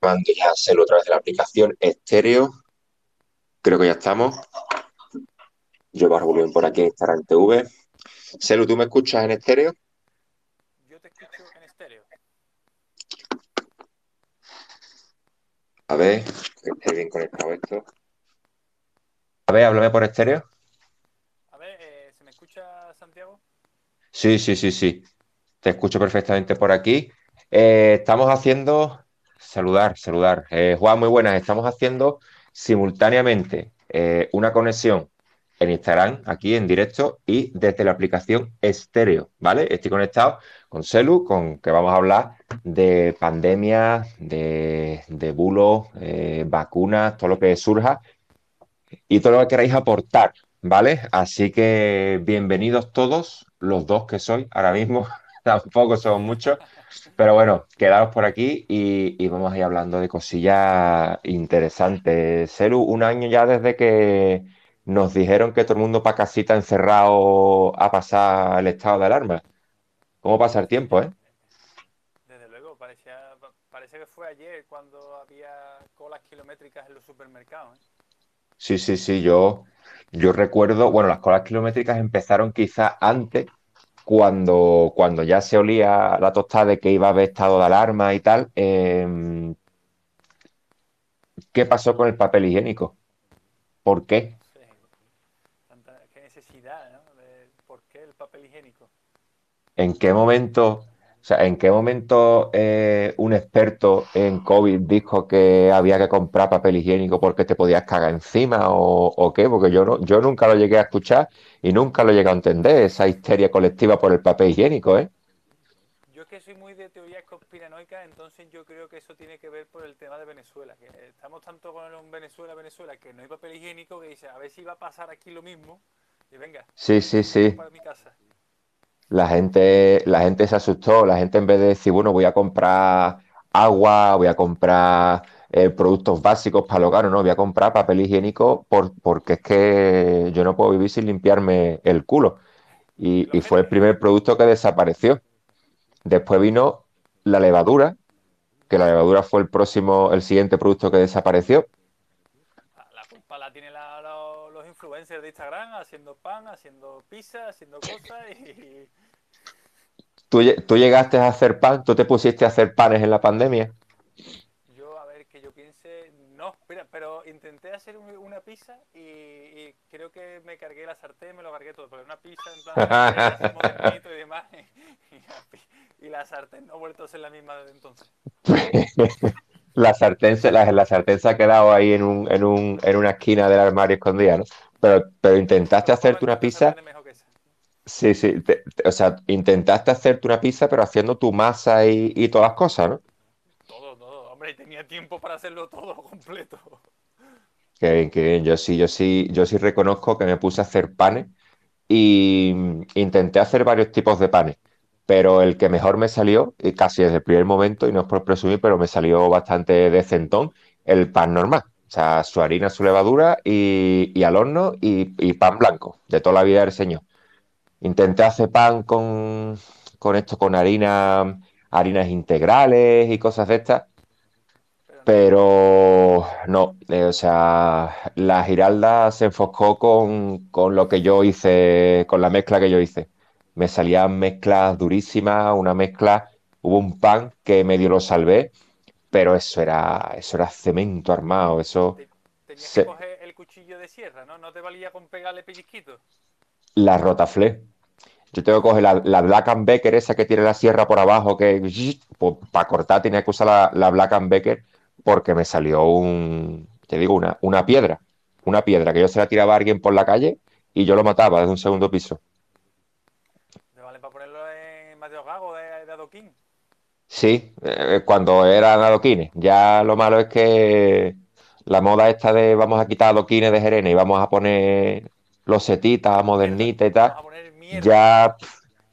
grabando ya Celu a través de la aplicación estéreo. Creo que ya estamos. Yo bajo volumen por aquí en Instagram TV. Celu, ¿tú me escuchas en estéreo? Yo te escucho en estéreo. A ver, que esté bien conectado esto. A ver, háblame por estéreo. A ver, eh, ¿se me escucha Santiago? Sí, sí, sí, sí. Te escucho perfectamente por aquí. Eh, estamos haciendo, saludar, saludar. Eh, Juan, muy buenas. Estamos haciendo simultáneamente eh, una conexión en Instagram, aquí en directo, y desde la aplicación estéreo, ¿vale? Estoy conectado con Celu, con que vamos a hablar de pandemia, de, bulos, eh, vacunas, todo lo que surja y todo lo que queráis aportar, ¿vale? Así que bienvenidos todos, los dos que soy ahora mismo, tampoco somos muchos, pero bueno, quedaos por aquí y, y vamos a ir hablando de cosillas interesantes. Celu, un año ya desde que nos dijeron que todo el mundo para casita encerrado a pasar el estado de alarma. ¿Cómo pasa el tiempo, eh? Desde luego, parecía, pa- parece que fue ayer cuando había colas kilométricas en los supermercados. ¿eh? Sí, sí, sí, yo, yo recuerdo, bueno, las colas kilométricas empezaron quizás antes, cuando, cuando ya se olía la tostada de que iba a haber estado de alarma y tal. Em, ¿qué pasó con el papel higiénico? ¿Por qué? Tanta, qué necesidad, ¿no? De, ¿por qué el papel higiénico? ¿En qué momento, sea, en qué momento eh, un experto en COVID dijo que había que comprar papel higiénico porque te podías cagar encima o, o qué? Porque yo no, yo nunca lo llegué a escuchar y nunca lo llegué a entender, esa histeria colectiva por el papel higiénico, ¿eh? Yo es que soy muy de teorías conspiranoicas, entonces yo creo que eso tiene que ver por el tema de Venezuela. Que estamos tanto con el Venezuela, Venezuela, que no hay papel higiénico, que dice, a ver si va a pasar aquí lo mismo. Y venga, Sí, sí, sí. para mi casa. La gente, la gente se asustó, la gente en vez de decir, bueno, voy a comprar agua, voy a comprar eh, productos básicos para el hogar, no, voy a comprar papel higiénico por- porque es que yo no puedo vivir sin limpiarme el culo. Y, y fue el primer producto que desapareció. Después vino la levadura, que la levadura fue el próximo, el siguiente producto que desapareció. la, la culpa la tienen la- influencers de Instagram haciendo pan, haciendo pizza, haciendo cosas y... ¿Tú, lle- tú llegaste a hacer pan? ¿Tú te pusiste a hacer panes en la pandemia? Yo, a ver, que yo piense, no, mira, pero intenté hacer un- una pizza y, y creo que me cargué la sartén, me lo cargué todo, pero una pizza en plan y demás, y, la pi- y la sartén no ha vuelto a ser la misma desde entonces. La sartén, se- la, la sartén se ha quedado ahí en un, en un, en una esquina del armario escondida, ¿no? Pero, pero intentaste hacerte una pizza, sí, sí, te- te- o sea, intentaste hacerte una pizza, pero haciendo tu masa y, y todas las cosas, ¿no? Todo, todo, hombre, y tenía tiempo para hacerlo todo completo. Qué bien, qué bien. Yo sí, yo sí, yo sí reconozco que me puse a hacer panes y mm, intenté hacer varios tipos de panes, pero el que mejor me salió, y casi desde el primer momento, y no es por presumir, pero me salió bastante decentón, el pan normal. O sea, su harina, su levadura y, y al horno y, y pan blanco, de toda la vida del señor. Intenté hacer pan con, con esto, con harina, harinas integrales y cosas de estas, Pero no, pero no, eh, o sea, la Giralda se enfocó con, con lo que yo hice, con la mezcla que yo hice. Me salían mezclas durísimas, una mezcla, hubo un pan que medio lo salvé, pero eso era, eso era cemento armado, eso, te- tenías que se- coger el cuchillo de sierra, ¿no? No te valía con pegarle pellizquitos. la rotaflé. Yo tengo que coger la, la Black and Becker, esa que tiene la sierra por abajo, que pues, para cortar tenía que usar la, la Black and Becker porque me salió un, te digo, una, una piedra. Una piedra que yo se la tiraba a alguien por la calle y yo lo mataba desde un segundo piso. Te vale para ponerlo en Mateo Gago de, de adoquín. Sí, eh, cuando eran adoquines. Ya lo malo es que la moda esta de vamos a quitar adoquines de Jerez y vamos a poner losetitas, modernitas y tal, ya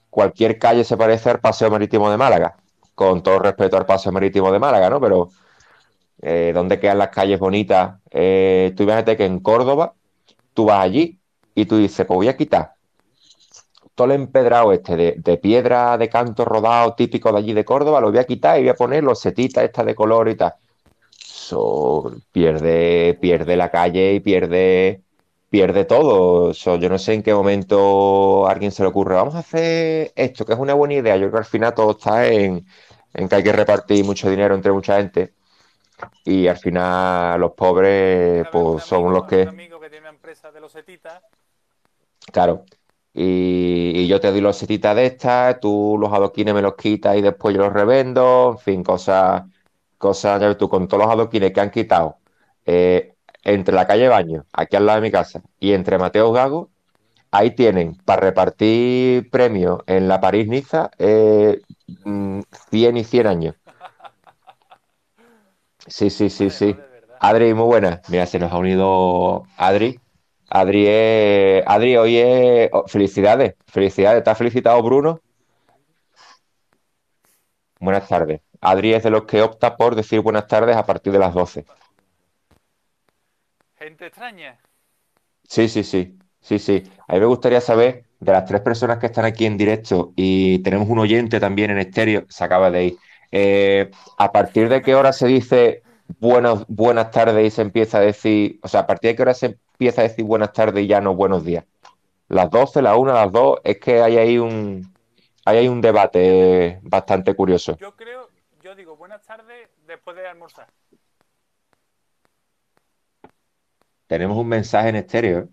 cualquier calle se parece al Paseo Marítimo de Málaga. Con todo respeto al Paseo Marítimo de Málaga, ¿no? Pero eh, ¿dónde quedan las calles bonitas? Eh, tú imagínate que en Córdoba tú vas allí y tú dices, pues voy a quitar todo el empedrado este de, de piedra de canto rodado típico de allí de Córdoba, lo voy a quitar y voy a poner los setitas estas de color y tal. eso pierde, pierde la calle y pierde, pierde todo. Yo no sé en qué momento a alguien se le ocurre, vamos a hacer esto, que es una buena idea. Yo creo que al final todo está en, en que hay que repartir mucho dinero entre mucha gente y al final los pobres pues son los un que, amigo que tiene empresa de los setitas, claro, y, y yo te doy los setitas de estas, tú los adoquines me los quitas y después yo los revendo, en fin, cosas, cosas, ya ves tú, con todos los adoquines que han quitado eh, entre la calle Baño, aquí al lado de mi casa, y entre Mateo Gago, ahí tienen para repartir premios en la París-Niza eh, mm, 100 y 100 años. Sí, sí, sí, sí. Adri, muy buena. Mira, se nos ha unido Adri. Adri, es- Adri, hoy es... oh, felicidades, felicidades. ¿Te ha felicitado Bruno? Buenas tardes. Adri es de los que opta por decir buenas tardes a partir de las 12. Gente extraña. Sí, sí, sí, sí, sí. A mí me gustaría saber de las tres personas que están aquí en directo y tenemos un oyente también en estéreo, se acaba de ir. Eh, ¿a partir de qué hora se dice buenos, buenas tardes y se empieza a decir, o sea, a partir de qué hora se empieza a decir buenas tardes y ya no buenos días? ¿Las 12, la una, las dos? Es que hay ahí un, hay ahí un debate bastante curioso. Yo creo, yo digo buenas tardes después de almorzar. Tenemos un mensaje en estéreo. ¿eh?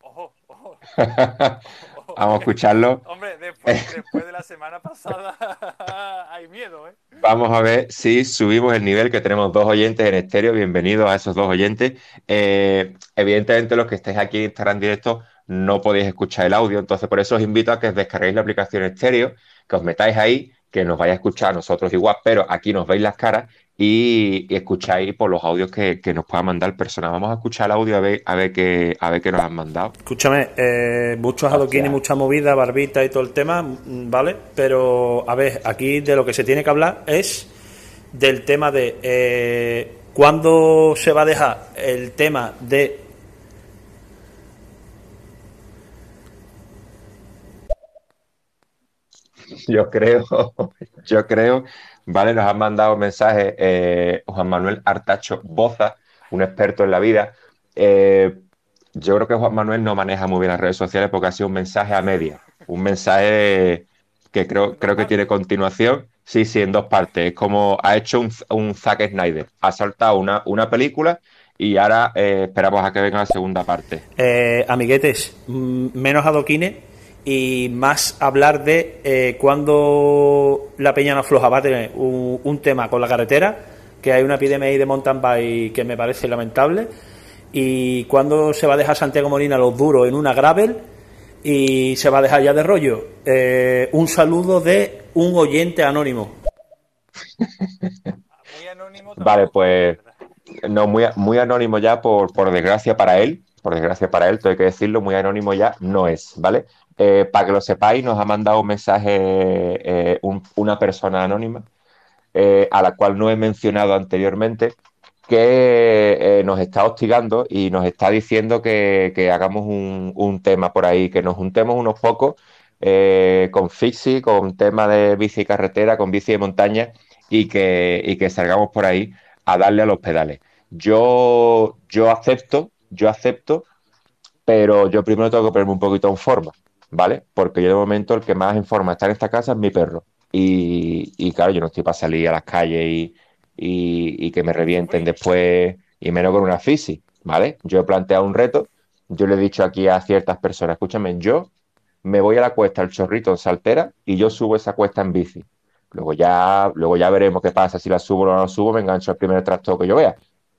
Ojo, ojo. Vamos a escucharlo. Hombre, después, después de la semana pasada hay miedo, ¿eh? Vamos a ver si subimos el nivel, que tenemos dos oyentes en estéreo. Bienvenidos a esos dos oyentes. Eh, evidentemente, los que estéis aquí en Instagram directo no podéis escuchar el audio, entonces por eso os invito a que os descarguéis la aplicación estéreo, que os metáis ahí, que nos vayáis a escuchar a nosotros igual, pero aquí nos veis las caras y, y escucháis por los audios que, que nos pueda mandar personas. Vamos a escuchar el audio a ver, a ver qué, a ver qué nos han mandado. Escúchame, eh, muchos adoquines, mucha movida, barbita y todo el tema, mm, ¿vale? Pero, a ver, aquí de lo que se tiene que hablar es del tema de eh, cuándo se va a dejar el tema de... Yo creo, yo creo, vale, nos han mandado un mensaje eh, Juan Manuel Artacho Boza, un experto en la vida. Eh, yo creo que Juan Manuel no maneja muy bien las redes sociales porque ha sido un mensaje a media, un mensaje que creo, creo que tiene continuación. Sí, sí, en dos partes. Es como ha hecho un, un Zack Snyder, ha saltado una, una película y ahora eh, esperamos a que venga la segunda parte. Eh, amiguetes, mm, menos adoquines y más hablar de eh, cuando la peña no afloja. Va a tener un, un tema con la carretera, que hay una epidemia ahí de mountain bike que me parece lamentable. Y cuando se va a dejar Santiago Molina los duros en una gravel y se va a dejar ya de rollo. Eh, un saludo de un oyente anónimo. Muy anónimo. Vale, pues no, muy, muy anónimo ya por, por desgracia para él, por desgracia para él, hay que decirlo, muy anónimo ya no es, ¿vale? Eh, para que lo sepáis, nos ha mandado un mensaje eh, un- una persona anónima, eh, a la cual no he mencionado anteriormente, que nos está hostigando y nos está diciendo que, hagamos un, tema por ahí, que nos juntemos unos pocos con Fixie, con tema de bici y carretera, con bici de montaña y que, y que salgamos por ahí a darle a los pedales. Yo, yo acepto, yo acepto, pero yo primero tengo que ponerme un poquito en forma, ¿vale? Porque yo de momento el que más en forma está en esta casa es mi perro. Y, y claro, yo no estoy para salir a las calles y, y- y que me revienten después, y menos con una fisi, ¿vale? Yo he planteado un reto, yo le he dicho aquí a ciertas personas, escúchame, yo me voy a la cuesta el chorrito en Saltera y yo subo esa cuesta en bici. Luego ya, luego ya veremos qué pasa, si la subo o no la subo, me engancho al primer tractor que yo vea.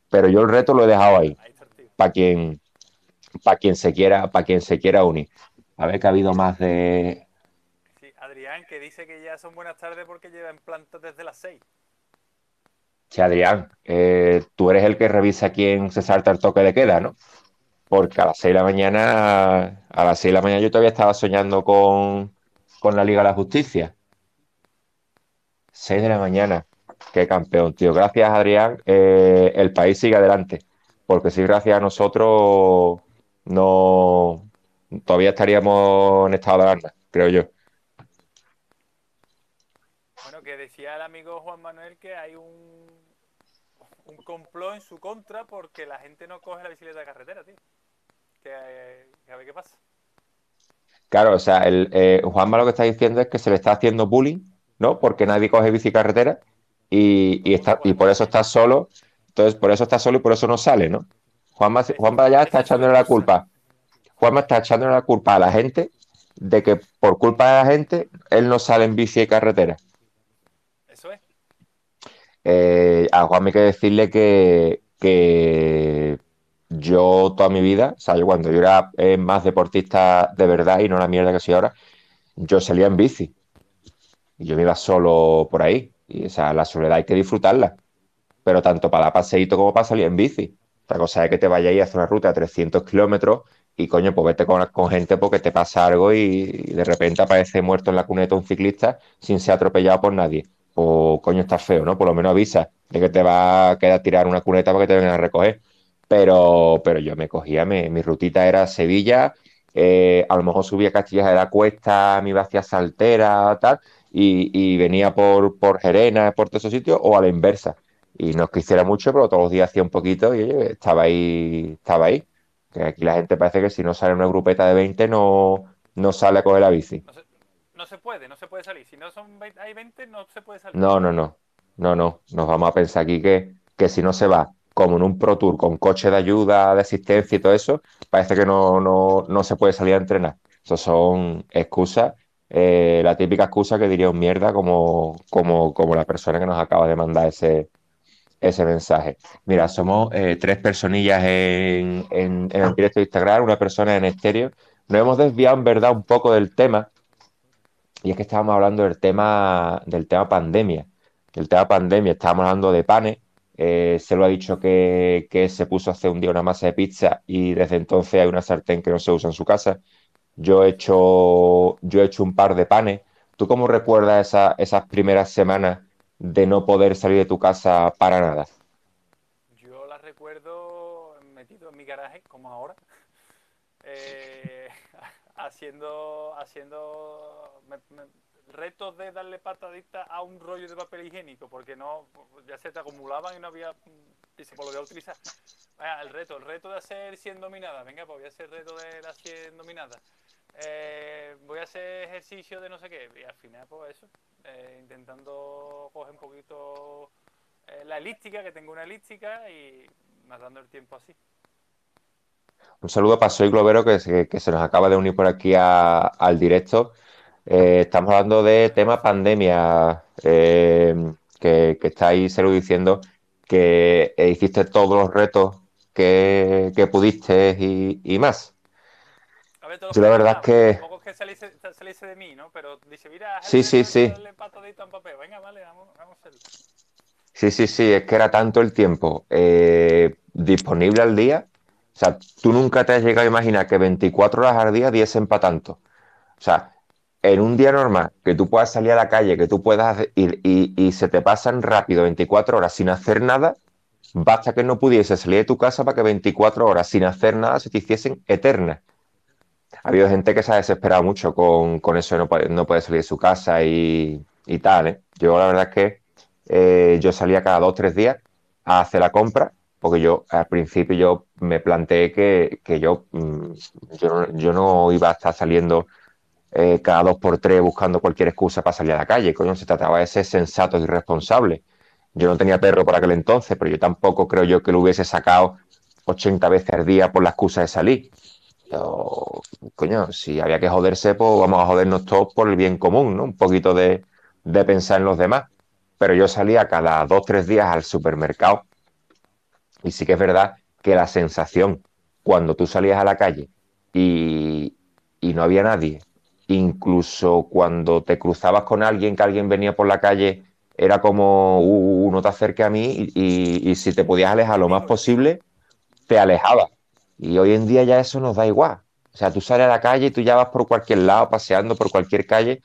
Pero yo el reto lo he dejado ahí, para quien, para quien se quiera, para quien se quiera unir. A ver que ha habido más de. Sí, Adrián, que dice que ya son buenas tardes porque lleva en planta desde las 6. Che, Adrián, eh, tú eres el que revisa quién se salta el toque de queda, ¿no? Porque a las 6 de la mañana, a las 6 de la mañana yo todavía estaba soñando con, con la Liga de la Justicia. 6 de la mañana. Qué campeón, tío. Gracias, Adrián. Eh, el país sigue adelante. Porque si gracias a nosotros no todavía estaríamos en estado de alarma, creo yo. Bueno, que decía el amigo Juan Manuel que hay un, un complot en su contra porque la gente no coge la bicicleta de carretera, tío. Que, a ver qué pasa. Claro, o sea, el, eh, Juanma lo que está diciendo es que se le está haciendo bullying, ¿no? Porque nadie coge bici carretera y, y, está, y por eso está solo. Entonces, por eso está solo y por eso no sale, ¿no? Juanma, Juanma ya está echándole la culpa. Juanma está echándole la culpa a la gente de que por culpa de la gente él no sale en bici de carretera. Eso es. Eh, a Juanma hay que decirle que, que yo toda mi vida, o sea, yo cuando yo era eh, más deportista de verdad y no la mierda que soy ahora, yo salía en bici. Y yo me iba solo por ahí. Y o sea, la soledad hay que disfrutarla. Pero tanto para dar paseíto como para salir en bici. Otra cosa es que te vayas a hacer una ruta de 300 kilómetros y coño, pues vete con, con, gente porque te pasa algo y, de repente aparece muerto en la cuneta un ciclista sin ser atropellado por nadie. O coño, está feo, ¿no? Por lo menos avisa de que te va a quedar tirar una cuneta para que te vengan a recoger. Pero, pero yo me cogía, mi rutita era Sevilla, eh, a lo mejor subía Castillas de la Cuesta, me iba hacia Saltera, tal, y, y venía por, por Gerena, por todos esos sitios, o a la inversa. Y no es que hiciera mucho, pero todos los días hacía un poquito y oye, estaba ahí, estaba ahí. Que aquí la gente parece que si no sale una grupeta de 20 no, no sale a coger la bici. No se, no se puede, no se puede salir. Si no son 20, hay 20, no se puede salir. No, no, no. No, no. Nos vamos a pensar aquí que, que si no se va como en un Pro Tour con coche de ayuda, de asistencia y todo eso, parece que no, no, no se puede salir a entrenar. Eso son excusas, eh, la típica excusa que diría un mierda como, como, como la persona que nos acaba de mandar ese, ese mensaje. Mira, somos eh, tres personillas en, en, el directo de Instagram, una persona en estéreo. Nos hemos desviado en verdad un poco del tema, y es que estábamos hablando del tema, del tema pandemia. El tema pandemia, estábamos hablando de panes. Eh, se lo ha dicho que, que, se puso hace un día una masa de pizza y desde entonces hay una sartén que no se usa en su casa. Yo he hecho, yo he hecho un par de panes. ¿Tú cómo recuerdas esa, esas primeras semanas de no poder salir de tu casa para nada? Yo la recuerdo metido en mi garaje, como ahora, eh, haciendo, haciendo me, retos de darle patadita a un rollo de papel higiénico, porque no, ya se te acumulaban y no había, y se volvía a utilizar. Ah, el reto, el reto de hacer 100 dominadas, venga, pues voy a hacer reto de las 100 dominadas. Eh, voy a hacer ejercicio de no sé qué, y al final, pues eso, eh, intentando coger un poquito eh, la elíptica, que tengo una elíptica, y matando el tiempo así. Un saludo para Soy Globero, que se, que se nos acaba de unir por aquí a, al directo. Eh, estamos hablando de tema pandemia, que, que estáis se lo diciendo que hiciste todos los retos que, que pudiste y, y más. A ver, todo Yo la verdad es que... Que saliese, saliese de mí, ¿no? Pero dice, mira, Sí, sí, sí. darle patadita en papel. Venga, vale, vamos, vamos a hacerlo. Sí, sí, sí, es que era tanto el tiempo eh, disponible al día. O sea, tú nunca te has llegado a imaginar que 24 horas al día diesen para tanto. O sea, en un día normal, que tú puedas salir a la calle, que tú puedas ir y, y, se te pasan rápido 24 horas sin hacer nada, basta que no pudiese salir de tu casa para que 24 horas sin hacer nada se te hiciesen eternas. Ha habido gente que se ha desesperado mucho con, con eso de no, no poder salir de su casa y, y tal. ¿eh? Yo la verdad es que eh, yo salía cada dos o tres días a hacer la compra, porque yo al principio yo me planteé que, que yo, mm, yo, no, yo no iba a estar saliendo eh, cada dos por tres buscando cualquier excusa para salir a la calle. Coño, se trataba de ser sensato y responsable. Yo no tenía perro por aquel entonces, pero yo tampoco creo yo que lo hubiese sacado 80 veces al día por la excusa de salir. Yo, coño, si había que joderse, pues vamos a jodernos todos por el bien común, ¿no? Un poquito de, de pensar en los demás. Pero yo salía cada dos, tres días al supermercado y sí que es verdad que la sensación cuando tú salías a la calle y, y no había nadie, incluso cuando te cruzabas con alguien, que alguien venía por la calle, era como, uh, no te acerques a mí y, y, y, si te podías alejar lo más posible, te alejabas. Y hoy en día ya eso nos da igual. O sea, tú sales a la calle y tú ya vas por cualquier lado, paseando por cualquier calle,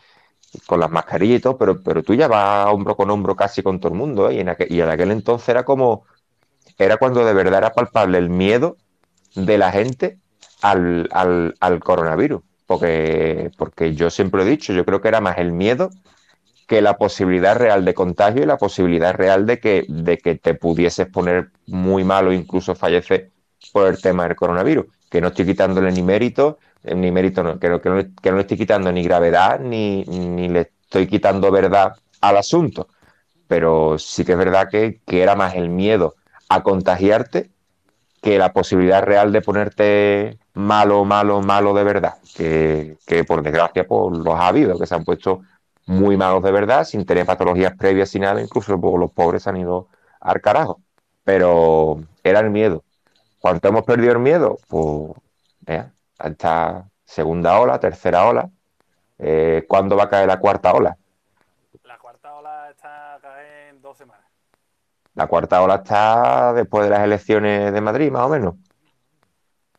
con las mascarillas y todo, pero, pero tú ya vas hombro con hombro casi con todo el mundo. ¿eh? Y, en aquel, entonces era como, era cuando de verdad era palpable el miedo de la gente al, al, al coronavirus porque, porque yo siempre he dicho, yo creo que era más el miedo que la posibilidad real de contagio y la posibilidad real de que, de que te pudieses poner muy malo incluso fallecer por el tema del coronavirus. Que no estoy quitándole ni mérito, eh, ni mérito no, que, no, que no, le estoy quitando ni gravedad ni, ni, le estoy quitando verdad al asunto. Pero sí que es verdad que, que era más el miedo a contagiarte que la posibilidad real de ponerte malo, malo, malo de verdad, que, que por desgracia pues, los ha habido, que se han puesto muy malos de verdad, sin tener patologías previas sin nada, incluso pues, los pobres han ido al carajo. Pero era el miedo. ¿Cuánto hemos perdido el miedo? Pues, ya, esta segunda ola, tercera ola. Eh, ¿Cuándo va a caer la cuarta ola? La cuarta ola está a caer en dos semanas. La cuarta ola está después de las elecciones de Madrid, más o menos.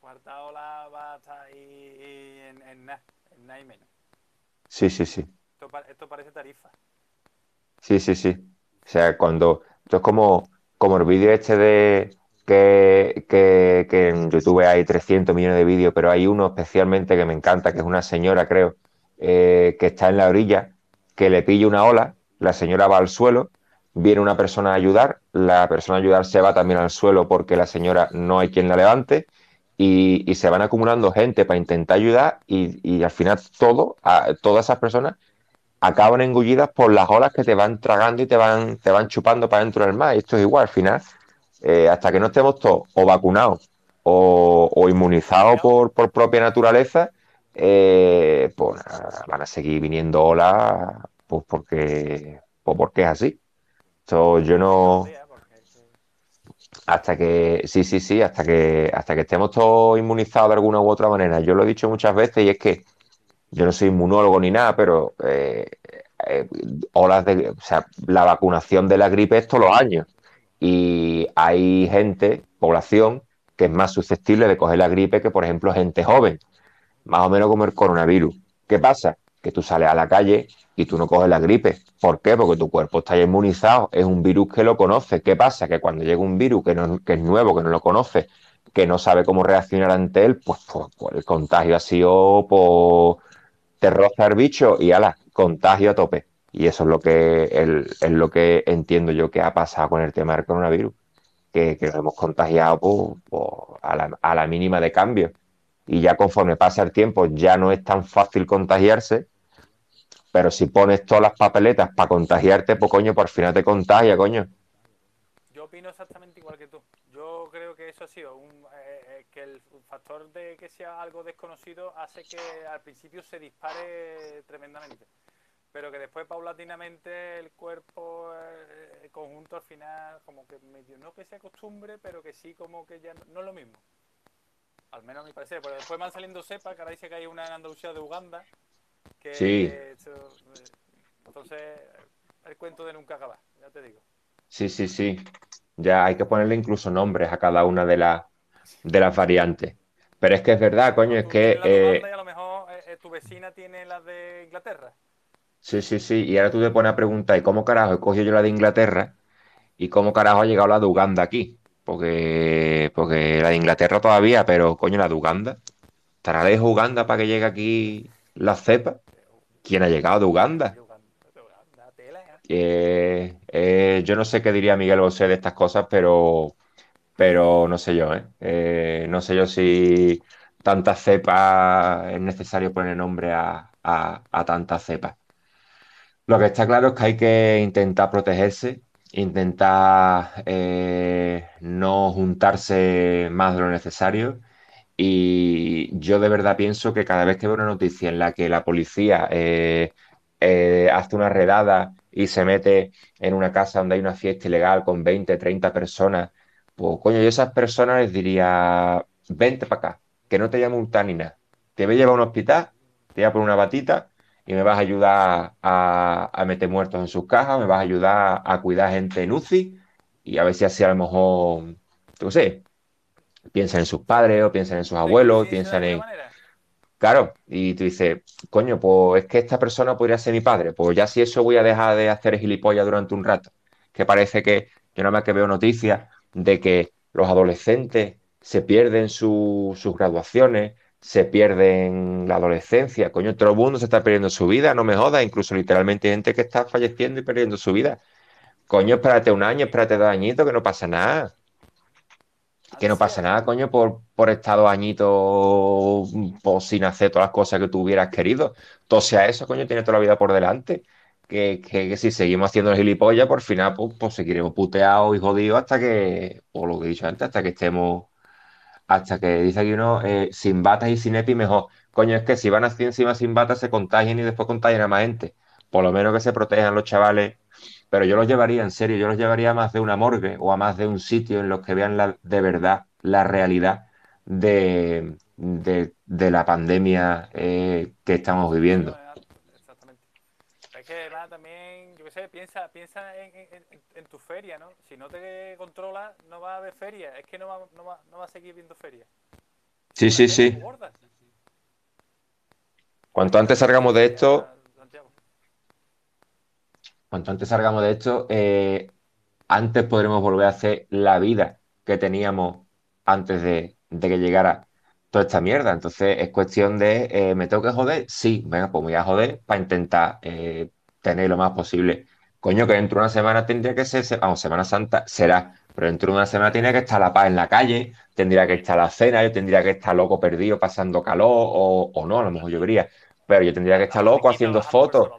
Cuarta ola va a estar ahí en, en nada, y menos. Sí, sí, sí. Esto parece tarifa. Sí, sí, sí. O sea, cuando. Esto es como, como el vídeo este de. Que, en YouTube hay 300 millones de vídeos, pero hay uno especialmente que me encanta, que es una señora, creo, eh, que está en la orilla, que le pilla una ola, la señora va al suelo, viene una persona a ayudar, la persona a ayudar se va también al suelo porque la señora no hay quien la levante, y, se van acumulando gente para intentar ayudar, y, al final todo, a, todas esas personas acaban engullidas por las olas que te van tragando y te van, te van chupando para dentro del mar. Esto es igual, al final, eh, hasta que no estemos todos o vacunados o, o inmunizados por, por propia naturaleza, eh, pues van a seguir viniendo olas pues porque, pues porque es así. So, yo no, hasta que, sí, sí, sí, hasta que, hasta que estemos todos inmunizados de alguna u otra manera. Yo lo he dicho muchas veces y es que yo no soy inmunólogo ni nada, pero eh, eh, olas de, o sea, la vacunación de la gripe es todos los años. Y hay gente, población, que es más susceptible de coger la gripe que, por ejemplo, gente joven, más o menos como el coronavirus. ¿Qué pasa? Que tú sales a la calle y tú no coges la gripe. ¿Por qué? Porque tu cuerpo está ya inmunizado, es un virus que lo conoce. ¿Qué pasa? Que cuando llega un virus que, no, que es nuevo, que no lo conoce, que no sabe cómo reaccionar ante él, pues, pues, pues el contagio ha sido, pues, te roza el bicho y ala, contagio a tope. Y eso es lo que, es lo que entiendo yo que ha pasado con el tema del coronavirus, que, que nos hemos contagiado pues, pues, a la, a la mínima de cambio. Y ya conforme pasa el tiempo ya no es tan fácil contagiarse, pero si pones todas las papeletas para contagiarte, pues coño, por final te contagia, coño. Yo opino exactamente igual que tú. Yo creo que eso ha sido un, eh, eh, que el factor de que sea algo desconocido hace que al principio se dispare tremendamente, pero que después paulatinamente el cuerpo, eh, el conjunto al final, como que medio no que se acostumbre, pero que sí como que ya no, no es lo mismo. Al menos a mi parecer, pero después van saliendo cepas, que ahora dice que hay una en Andalucía de Uganda, que Sí. eh, entonces el cuento de nunca acabar, ya te digo. Sí, sí, sí. Ya hay que ponerle incluso nombres a cada una de las de las variantes. Pero es que es verdad, coño, es que eh, y a lo mejor eh, tu vecina tiene la de Inglaterra. Sí, sí, sí. Y ahora tú te pones a preguntar, ¿y cómo carajo he cogido yo la de Inglaterra? ¿Y cómo carajo ha llegado la de Uganda aquí? Porque, porque la de Inglaterra todavía, pero coño, la de Uganda. ¿Estará lejos Uganda para que llegue aquí la cepa? ¿Quién ha llegado de Uganda? ¿eh? Eh, yo no sé qué diría Miguel Bosé de estas cosas, pero, pero no sé yo, ¿eh? Eh, no sé yo si tantas cepas es necesario poner nombre a, a, a tantas cepas. Lo que está claro es que hay que intentar protegerse, intentar eh, no juntarse más de lo necesario. Y yo de verdad pienso que cada vez que veo una noticia en la que la policía eh, eh, hace una redada y se mete en una casa donde hay una fiesta ilegal con 20, 30 personas, pues coño, yo a esas personas les diría, vente para acá, que no te voy a. Te voy a llevar a un hospital, te voy a poner una batita y me vas a ayudar a, a meter muertos en sus cajas, me vas a ayudar a cuidar gente en UCI y a ver si así a lo mejor, qué sé, piensan en sus padres o piensan en sus abuelos, piensan en... manera. Claro, y tú dices, coño, pues es que esta persona podría ser mi padre, pues ya si eso voy a dejar de hacer gilipollas durante un rato, que parece que yo nada más que veo noticias de que los adolescentes se pierden su- sus graduaciones, se pierden la adolescencia. Coño, todo el mundo se está perdiendo su vida, no me jodas. Incluso literalmente gente que está falleciendo y perdiendo su vida. Coño, espérate un año, espérate dos añitos, que no pasa nada. Que no pasa nada, coño, por, por estar dos añitos pues, sin hacer todas las cosas que tú hubieras querido. Todo sea eso, coño, tiene toda la vida por delante. Que, que, si seguimos haciendo el gilipollas, por final, pues, pues seguiremos puteados y jodidos hasta que, o lo que he dicho antes, hasta que estemos hasta que dice aquí uno, eh, sin batas y sin EPI mejor. Coño, es que si van así encima sin batas se contagian y después contagian a más gente. Por lo menos que se protejan los chavales. Pero yo los llevaría, en serio, yo los llevaría a más de una morgue o a más de un sitio en los que vean la, de verdad la realidad de, de, la pandemia eh, que estamos viviendo. Exactamente. Es que nada, también, yo qué sé, piensa, piensa en, en, en, tu feria, ¿no? Si no te controlas, no va a haber feria. Es que no va, no va, no va a seguir viendo feria. Sí, sí, sí. Cuanto antes salgamos de esto, cuanto antes salgamos de esto, eh, antes podremos volver a hacer la vida que teníamos antes de, de que llegara toda esta mierda. Entonces es cuestión de, eh, ¿me tengo que joder? Sí, venga, pues me voy a joder para intentar eh, tener lo más posible. Coño, que dentro de una semana tendría que ser, vamos, Semana Santa será, pero dentro de una semana tiene que estar la paz en la calle, tendría que estar la cena, yo tendría que estar loco perdido pasando calor o, o no, a lo mejor yo vería, pero yo tendría que estar loco haciendo fotos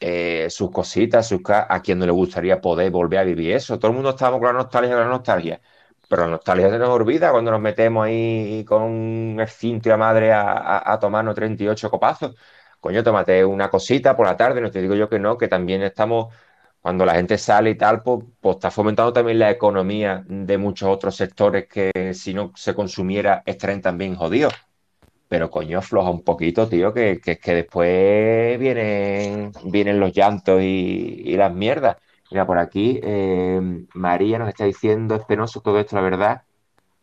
eh, sus cositas, sus a quien no le gustaría poder volver a vivir eso. Todo el mundo estamos con la nostalgia, con la nostalgia. Pero la nostalgia se nos olvida cuando nos metemos ahí con el cinto y la madre a, a, a tomarnos 38 copazos. Coño, tómate una cosita por la tarde, no te digo yo que no, que también estamos, cuando la gente sale y tal, pues, pues está fomentando también la economía de muchos otros sectores que si no se consumiera estarían también jodidos. Pero coño, afloja un poquito, tío, que, que, que después vienen, vienen los llantos y, las mierdas. Mira, por aquí eh, María nos está diciendo, es penoso todo esto, la verdad.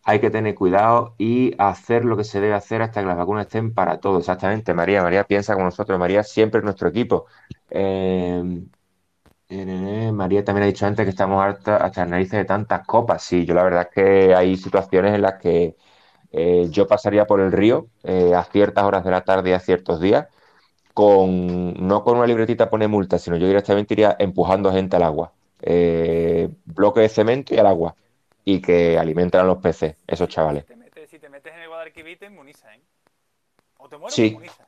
Hay que tener cuidado y hacer lo que se debe hacer hasta que las vacunas estén para todos. Exactamente, María. María piensa como nosotros. María siempre es nuestro equipo. Eh, María también ha dicho antes que estamos hasta, hasta las narices de tantas copas. Sí, yo la verdad es que hay situaciones en las que eh, yo pasaría por el río eh, a ciertas horas de la tarde y a ciertos días, con, no con una libretita pone multa, sino yo directamente iría empujando gente al agua. Eh, bloque de cemento y al agua. Y que alimentan a los peces, esos chavales. Si te metes, si te metes en el Guadalquivir te inmuniza, ¿eh? O te mueres Sí. o te inmuniza.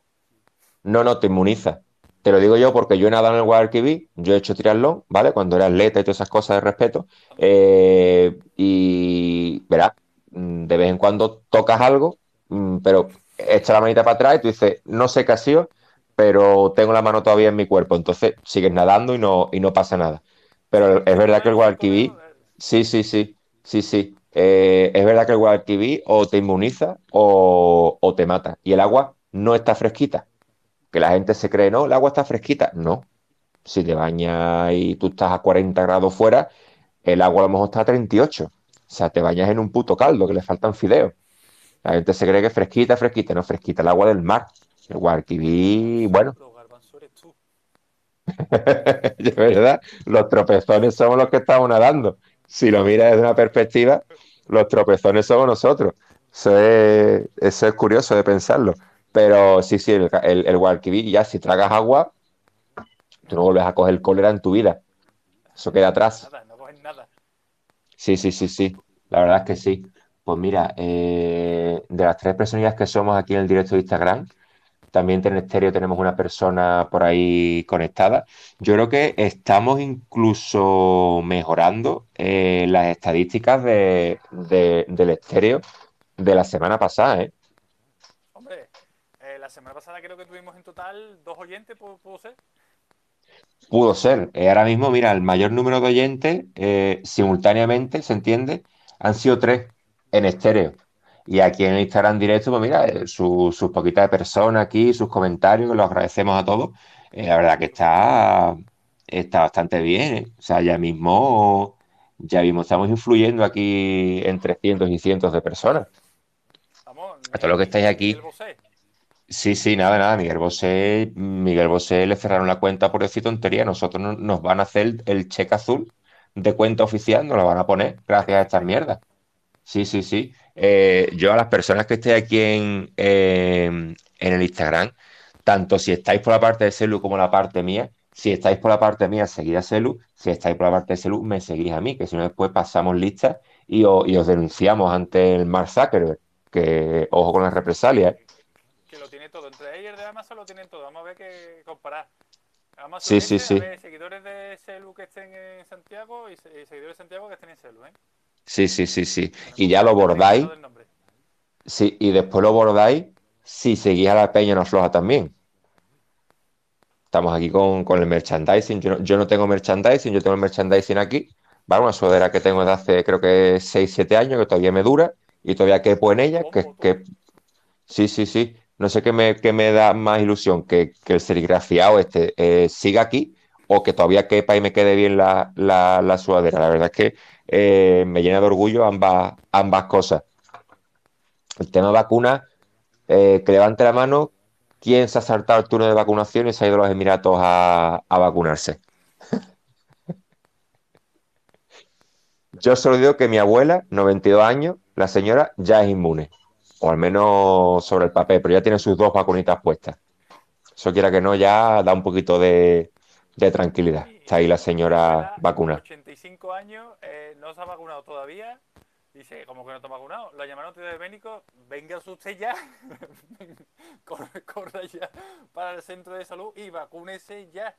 No, no, te inmuniza. Te lo digo yo porque yo he nadado en el Guadalquivir, yo he hecho triatlón, ¿vale? Cuando era atleta y todas esas cosas de respeto. eh, y verás, mm, de vez en cuando tocas algo, mm, pero echa la manita para atrás y tú dices, no sé qué ha sido, pero tengo la mano todavía en mi cuerpo. Entonces sigues nadando y no, y no pasa nada. Pero es verdad que el Guadalquivir, sí, sí, sí, sí, sí. Eh, es verdad que el Guadalquivir o te inmuniza o, o te mata. Y el agua no está fresquita. Que la gente se cree, no, el agua está fresquita. No. Si te bañas y tú estás a 40 grados fuera, el agua a lo mejor está a 38. O sea, te bañas en un puto caldo que le faltan fideos. La gente se cree que es fresquita, fresquita, no fresquita, el agua del mar. El Guadalquivir, bueno, de verdad, los tropezones somos los que estamos nadando. Si lo miras desde una perspectiva, los tropezones somos nosotros. Eso es, eso es curioso de pensarlo. Pero sí, sí, el, el, el ya si tragas agua, tú no vuelves a coger cólera en tu vida. Eso queda atrás. Nada, no cogen nada. Sí, sí, sí, sí. La verdad es que sí. Pues mira, eh, de las tres personillas que somos aquí en el directo de Instagram, también en estéreo tenemos una persona por ahí conectada. Yo creo que estamos incluso mejorando eh, las estadísticas de, de- del estéreo de la semana pasada, ¿eh? Hombre, eh, la semana pasada creo que tuvimos en total dos oyentes, ¿pudo, pudo ser? Pudo ser. Ahora mismo, mira, el mayor número de oyentes simultáneamente, ¿se entiende? Han sido tres en estéreo. Y aquí en Instagram directo, pues mira, eh, su- sus poquitas personas aquí, sus comentarios, que los agradecemos a todos. Eh, la verdad que está, está bastante bien, ¿eh? O sea, ya mismo, ya mismo estamos influyendo aquí entre cientos y cientos de personas. A todo lo que estáis aquí. Sí, sí, nada, nada. Miguel Bosé, Miguel Bosé le cerraron la cuenta por decir tontería. Nosotros no- nos van a hacer el cheque azul de cuenta oficial, nos lo van a poner gracias a estas mierdas. Sí, sí, sí. Eh, yo a las personas que estéis aquí en, en, en el Instagram, tanto si estáis por la parte de Celu como la parte mía, si estáis por la parte mía, seguid a Celu, si estáis por la parte de Celu, me seguís a mí, que si no después pasamos listas y, o- y os denunciamos ante el Mark Zuckerberg, que ojo con las represalias. Que lo tiene todo. Entre ellos de Amazon lo tienen todo. Vamos a ver qué comparar. Amazon Sí, sí, sí. a ver, seguidores de Celu que estén en Santiago y seguidores de Santiago que estén en Celu, ¿eh? Sí, sí, sí, sí. Y ya lo bordáis, sí, y después lo bordáis si seguís a la Peña no floja también. Estamos aquí con, con el merchandising. Yo no, yo no tengo merchandising, yo tengo el merchandising aquí. ¿Vale? Una sudadera que tengo desde hace creo que 6 7 años, que todavía me dura y todavía quepo en ella. Que, que, sí, sí, sí. No sé qué me, qué me da más ilusión, que, que el serigrafiado este eh, siga aquí o que todavía quepa y me quede bien la, la, la sudadera. La verdad es que eh, me llena de orgullo ambas, ambas cosas. El tema vacuna, eh, que levante la mano quién se ha saltado el turno de vacunación y se ha ido a los Emiratos a, a vacunarse. Yo solo digo que mi abuela, 92 años, la señora ya es inmune, o al menos sobre el papel, pero ya tiene sus dos vacunitas puestas. Eso quiera que no, ya da un poquito de, de tranquilidad. Está ahí la señora vacuna. 85 años, eh, no se ha vacunado todavía. Dice, como que no te ha vacunado? Lo llamaron de médico, venga usted ya, corre, corre ya para el centro de salud y vacúnese ya.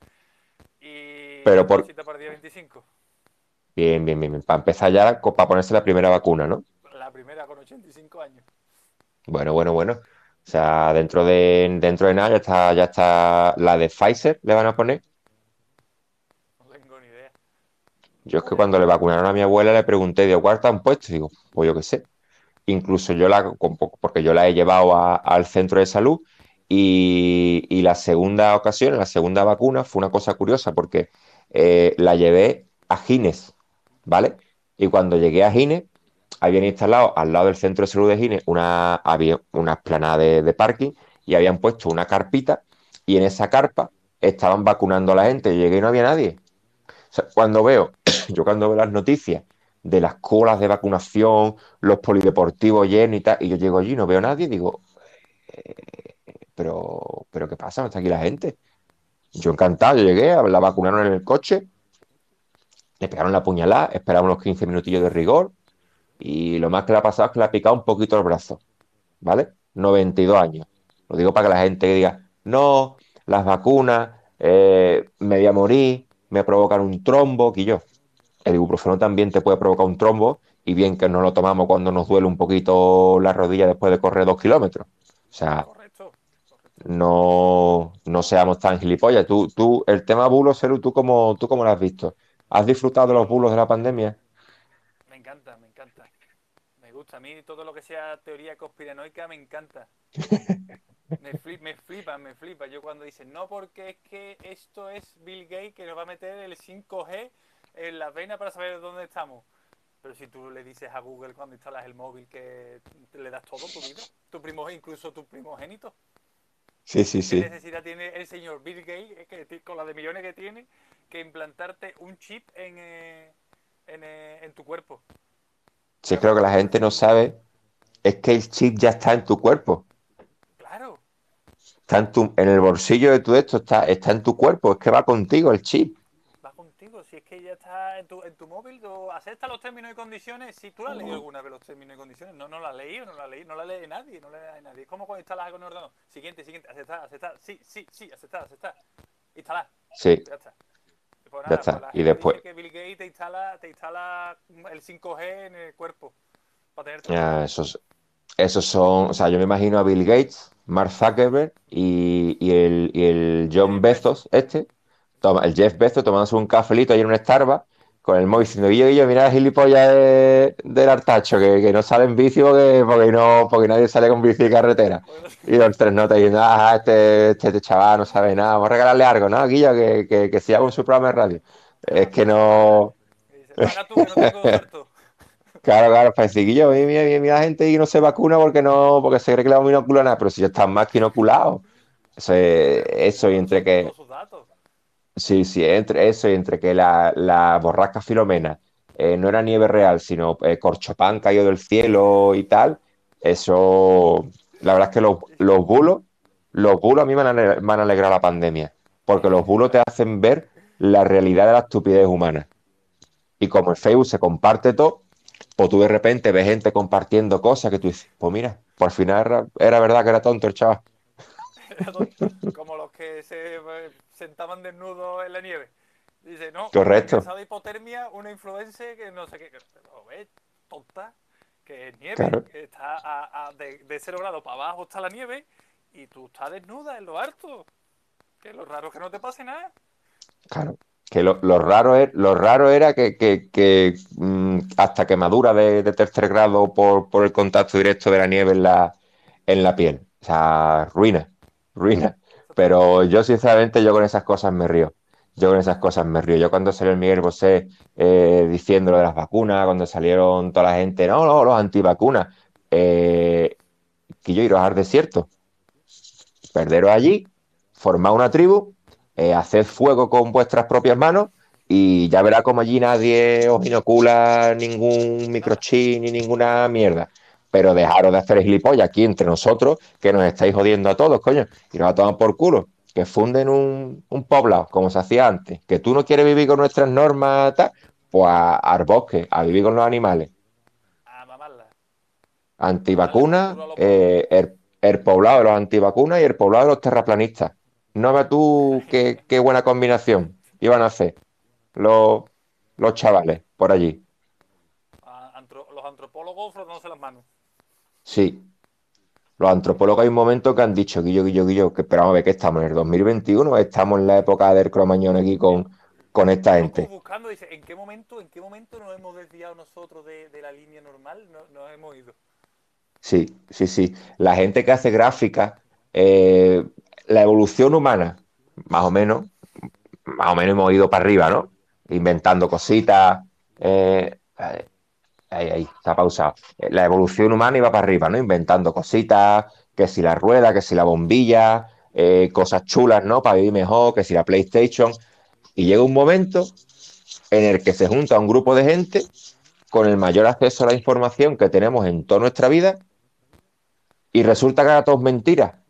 Y Pero por- cita para el día 25. Bien, bien, bien, bien. Para empezar ya, para ponerse la primera vacuna, ¿no? La primera con 85 años. Bueno, bueno, bueno. O sea, dentro de, dentro de nada ya está, ya está la de Pfizer, le van a poner. No tengo ni idea. Yo es que cuando le vacunaron a mi abuela le pregunté, digo, ¿cuál han puesto? Digo, pues yo qué sé. Incluso yo la, porque yo la he llevado a- al centro de salud y, la segunda ocasión, la segunda vacuna, fue una cosa curiosa porque eh, la llevé a Gines, ¿vale? Y cuando llegué a Gines, habían instalado al lado del centro de salud de Gines una, había de, de parking y habían puesto una carpita y en esa carpa estaban vacunando a la gente. Llegué y no había nadie. Cuando veo, yo cuando veo las noticias de las colas de vacunación, los polideportivos llenos y y yo llego allí y no veo a nadie, digo, eh, pero, pero ¿qué pasa? ¿No está aquí la gente? Yo encantado, yo llegué, la vacunaron en el coche, le pegaron la puñalada, esperamos unos 15 minutillos de rigor, y lo más que le ha pasado es que le ha picado un poquito el brazo, ¿vale? 92 años. Lo digo para que la gente diga, no, las vacunas, eh, me voy a morir, me provocan un trombo, que yo. El ibuprofeno también te puede provocar un trombo, y bien que no lo tomamos cuando nos duele un poquito la rodilla después de correr dos kilómetros. O sea, Correcto. correcto. no, no seamos tan gilipollas. Tú, tú, el tema bulos, Celu, ¿tú cómo, tú cómo lo has visto? ¿Has disfrutado de los bulos de la pandemia? Me encanta, me encanta. Me gusta. A mí todo lo que sea teoría conspiranoica me encanta. Me, flip, me flipa, me flipa. Yo cuando dicen, no, porque es que esto es Bill Gates que nos va a meter el 5G en la vena para saber dónde estamos. Pero si tú le dices a Google cuando instalas el móvil que le das todo tu vida, tu primo, incluso tu primogénito, Sí, sí, ¿qué sí. necesidad tiene el señor Bill Gates, que, con la de millones que tiene, que implantarte un chip en, eh, en, eh, en tu cuerpo? Sí, creo que la gente no sabe, es que el chip ya está en tu cuerpo, Claro, está en tu, en el bolsillo de tu esto, está, está en tu cuerpo, es que va contigo el chip. va contigo. Si es que ya está en tu, en tu móvil, tú aceptas los términos y condiciones. Si tú has leído alguna vez los términos y condiciones, no, no lo has leído, no lo has leído, no la lee nadie, no la lee nadie. Es como cuando instalas algo en el ordenador. Siguiente, siguiente, aceptar, aceptar, sí, sí, sí, aceptar, aceptar. Instalar, Sí, ya está. Y Pues Ya nada, está. pues la Y después- que Bill Gates te instala, te instala el 5G en el cuerpo. Para tenerte ya, esos, esos son, o sea, yo me imagino a Bill Gates, Mark Zuckerberg y, y el, y el John Bezos, este, toma, el Jeff Bezos tomándose un cafelito ahí en un Starbucks con el móvil diciendo, Guillo, Guillo, mira el gilipollas de- del Artacho, que, que no sale en bici porque, porque, no, porque nadie sale con bici de carretera. Y los tres notas diciendo, ah, este, este, este chaval no sabe nada, vamos a regalarle algo, ¿no? Guillo, que, que, que siga con su programa de radio. Es que no... Paga tú que no tengo. Claro, claro, para decir, Guillo, mira, mira, mira la gente y no se vacuna porque no, porque se cree que le vamos a inocular nada, pero si ya están más que inoculados. Eso, es- eso y entre que... Sí, sí, entre eso y entre que la, la borrasca Filomena eh, no era nieve real, sino eh, corchopán caído del cielo y tal, eso, la verdad es que los, los bulos, los bulos a mí me han, ale- me han alegrado la pandemia, porque los bulos te hacen ver la realidad de la estupidez humana. Y como en Facebook se comparte todo, pues tú de repente ves gente compartiendo cosas que tú dices, pues mira, por final era, era verdad que era tonto el chaval. Era tonto, Como los que se eh, sentaban desnudos en la nieve. Dice, no, Correcto. de hipotermia, una influencer que no sé qué. Pero ves, tonta, que es nieve, Claro. que está a, a- de, de 0 grados para abajo está la nieve y tú estás desnuda en lo alto. Que lo raro es que no te pase nada. Claro. Que lo, raro lo raro era que, que- que, mm, hasta quemadura de, tercer grado por, por el contacto directo de la nieve en la, en la piel. O sea, ruina, ruina. Pero yo, sinceramente, yo con esas cosas me río. Yo con esas cosas me río. Yo cuando salió el Miguel Bosé eh, diciendo lo de las vacunas, cuando salieron toda la gente, no, no, los antivacunas, eh, que yo iros al desierto, perderos allí, formad una tribu, eh, haced fuego con vuestras propias manos y ya verá como allí nadie os inocula ningún microchip ni ninguna mierda. Pero dejaros de hacer gilipollas aquí entre nosotros, que nos estáis jodiendo a todos, coño, y nos a tomar por culo. Que funden un, un poblado, como se hacía antes. Que tú no quieres vivir con nuestras normas, tal, pues a- al bosque, a vivir con los animales. A mamarla. Antivacuna, eh, el, el poblado de los antivacunas y el poblado de los terraplanistas. No veas tú qué, qué buena combinación iban a hacer los, los chavales por allí. Antro- los antropólogos frotándose las manos. Sí. Los antropólogos hay un momento que han dicho, Guillo, Guillo, Guillo, que esperamos a ver que estamos en el 2021 o estamos en la época del cromañón aquí con, con esta gente. buscando, dice, ¿en qué momento, en qué momento nos hemos desviado nosotros de, de la línea normal? No- nos hemos ido. Sí, sí, sí. La gente que hace gráfica, eh, la evolución humana, más o menos, más o menos hemos ido para arriba, ¿no? Inventando cositas. eh, ahí, ahí, está pausado. Eh, La evolución humana iba para arriba, ¿no? Inventando cositas, que si la rueda, que si la bombilla, eh, cosas chulas, ¿no? Para vivir mejor, que si la PlayStation. Y llega un momento en el que se junta un grupo de gente con el mayor acceso a la información que tenemos en toda nuestra vida y resulta que era todo mentira.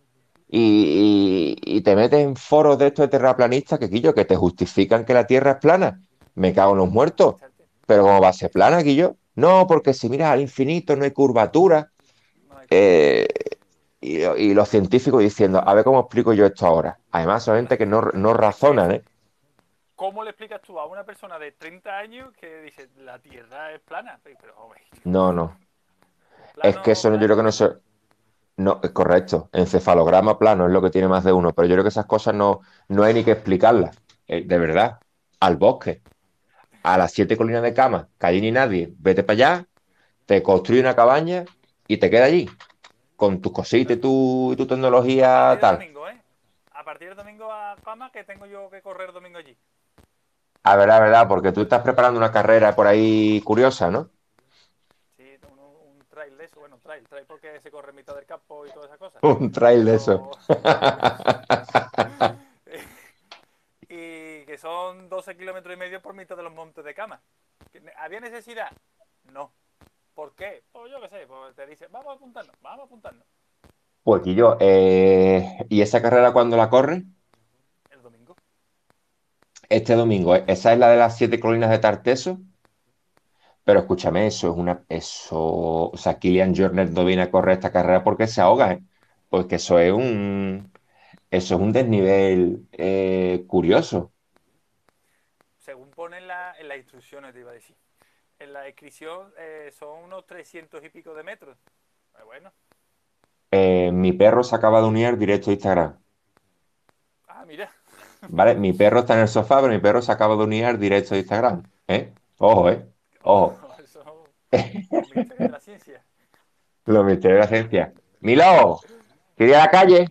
Y, y- y te metes en foros de estos de terraplanistas que, Quillo, que te justifican que la Tierra es plana. Me cago en los muertos. Pero ¿cómo va a ser plana, Quillo? No, porque si miras al infinito no hay curvatura. Eh, y, y los científicos diciendo, a ver cómo explico yo esto ahora. Además, son gente que no, no razonan, ¿eh? ¿Cómo le explicas tú a una persona de 30 años que dice, la Tierra es plana? Pero, No, no. Es plano, que eso no- yo creo que no se... No, es correcto. Encefalograma plano es lo que tiene más de uno, pero yo creo que esas cosas no, no hay ni que explicarlas. Eh, de verdad. Al bosque. A las siete colinas de cama, que allí ni nadie. Vete para allá, te construye una cabaña y te queda allí. Con tus cositas y tu, tu A tecnología partir del tal. domingo, ¿eh? A partir del domingo a cama que tengo yo que correr domingo allí. A ver, a verdad, porque tú estás preparando una carrera por ahí curiosa, ¿no? Sí, un, un trail de eso. Bueno, porque se corre en mitad del campo y todas esas cosas. Un trail de eso. Y que son 12 kilómetros y medio por mitad de los montes de cama. ¿Que ¿Había necesidad? No. ¿Por qué? Pues yo qué sé, pues te dice, vamos a apuntarnos, vamos a apuntarnos. Pues yo, eh, ¿y esa carrera cuándo la corre? El domingo. Este domingo, ¿eh? esa es la de las siete colinas de Tarteso. Pero escúchame, eso es una. Eso. O sea, Kilian Jornet no viene a correr esta carrera porque se ahoga, ¿eh? Porque eso es un. Eso es un desnivel eh, curioso. Según pone en, la- en las instrucciones, te iba a decir. En la descripción eh, son unos 300 y pico de metros. Pues bueno. Eh, mi perro se acaba de unir directo a Instagram. Ah, mira. ¿Vale? Mi perro está en el sofá, pero mi perro se acaba de unir directo a Instagram. ¿Eh? Ojo, ¿eh? Ojo. Un misterio de la ciencia. Los misterios de la ciencia. Milo, ¿quieres ir a la calle?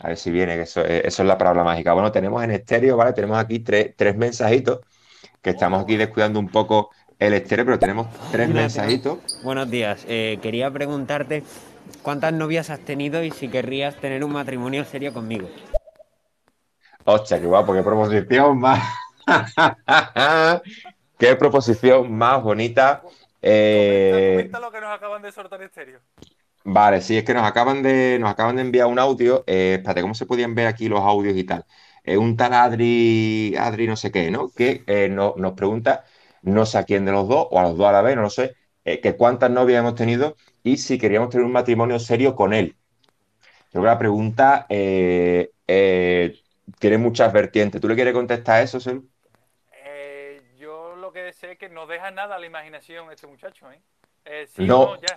A ver si viene, que eso, eh, eso es la palabra mágica. Bueno, tenemos en estéreo, ¿vale? Tenemos aquí tres, tres mensajitos, que estamos aquí descuidando un poco el estéreo, pero tenemos tres mensajitos. Buenos días. Eh, quería preguntarte cuántas novias has tenido y si querrías tener un matrimonio serio conmigo. Hostia, qué guapo, qué promoción más. qué proposición más bonita. Eh... Comenta, lo que nos acaban de soltar en estéreo. Vale, sí, es que nos acaban de, nos acaban de enviar un audio. Eh, espérate, ¿cómo se podían ver aquí los audios y tal? Es un tal Adri, Adri no sé qué, ¿no? Que eh, nos pregunta, no sé a quién de los dos, o a los dos a la vez, no lo sé, eh, que cuántas novias hemos tenido y si queríamos tener un matrimonio serio con él. Creo que la pregunta eh, tiene muchas vertientes. ¿Tú le quieres contestar a eso, Selu? Que sé que no deja nada a la imaginación este muchacho, ¿eh? no, ya.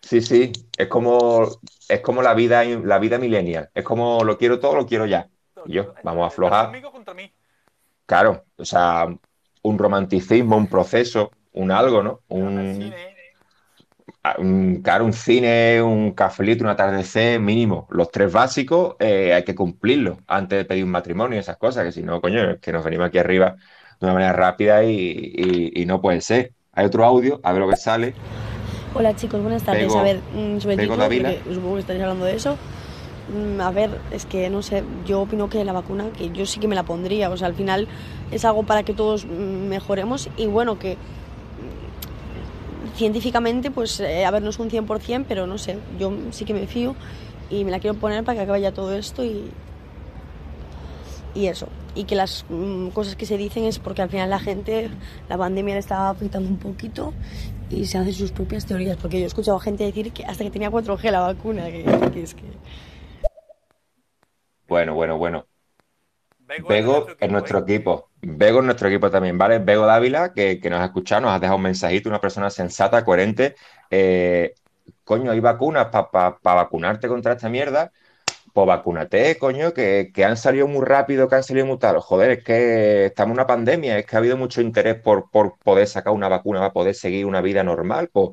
Sí, sí, es como, es como la vida, la vida millennial. Es como lo quiero todo, lo quiero ya. yo, vamos a aflojar. Claro, o sea, un romanticismo, un proceso, un algo, ¿no? Un, claro, un cine, un cafelito, un atardecer mínimo. Los tres básicos eh, hay que cumplirlos antes de pedir un matrimonio y esas cosas, que si no, coño, es que nos venimos aquí arriba de una manera rápida y no puede ser. Hay otro audio, a ver lo que sale. Hola chicos, buenas tardes. a ver, mm, sobre el título, porque supongo que estaréis hablando de eso. Mm, a ver, es que no sé, yo opino que la vacuna, que yo sí que me la pondría. O sea, al final es algo para que todos mm, mejoremos y bueno, que científicamente, pues, eh, a ver, no es un 100%, pero no sé, yo sí que me fío y me la quiero poner para que acabe ya todo esto y, y eso. Y que las cosas que se dicen es porque al final la gente, la pandemia le está afectando un poquito y se hace sus propias teorías, porque yo he escuchado a gente decir que hasta que tenía 4G la vacuna, que, es que... Bueno, bueno, bueno. Bego, en nuestro equipo. Bego en nuestro equipo también, ¿vale? Bego Dávila, que, que nos ha escuchado, nos ha dejado un mensajito, una persona sensata, coherente. Eh, coño, hay vacunas para vacunarte contra esta mierda pues vacúnate, coño, que, han salido muy rápido, que han salido muy tal. Joder, es que estamos en una pandemia, es que ha habido mucho interés por, poder sacar una vacuna para poder seguir una vida normal. Pues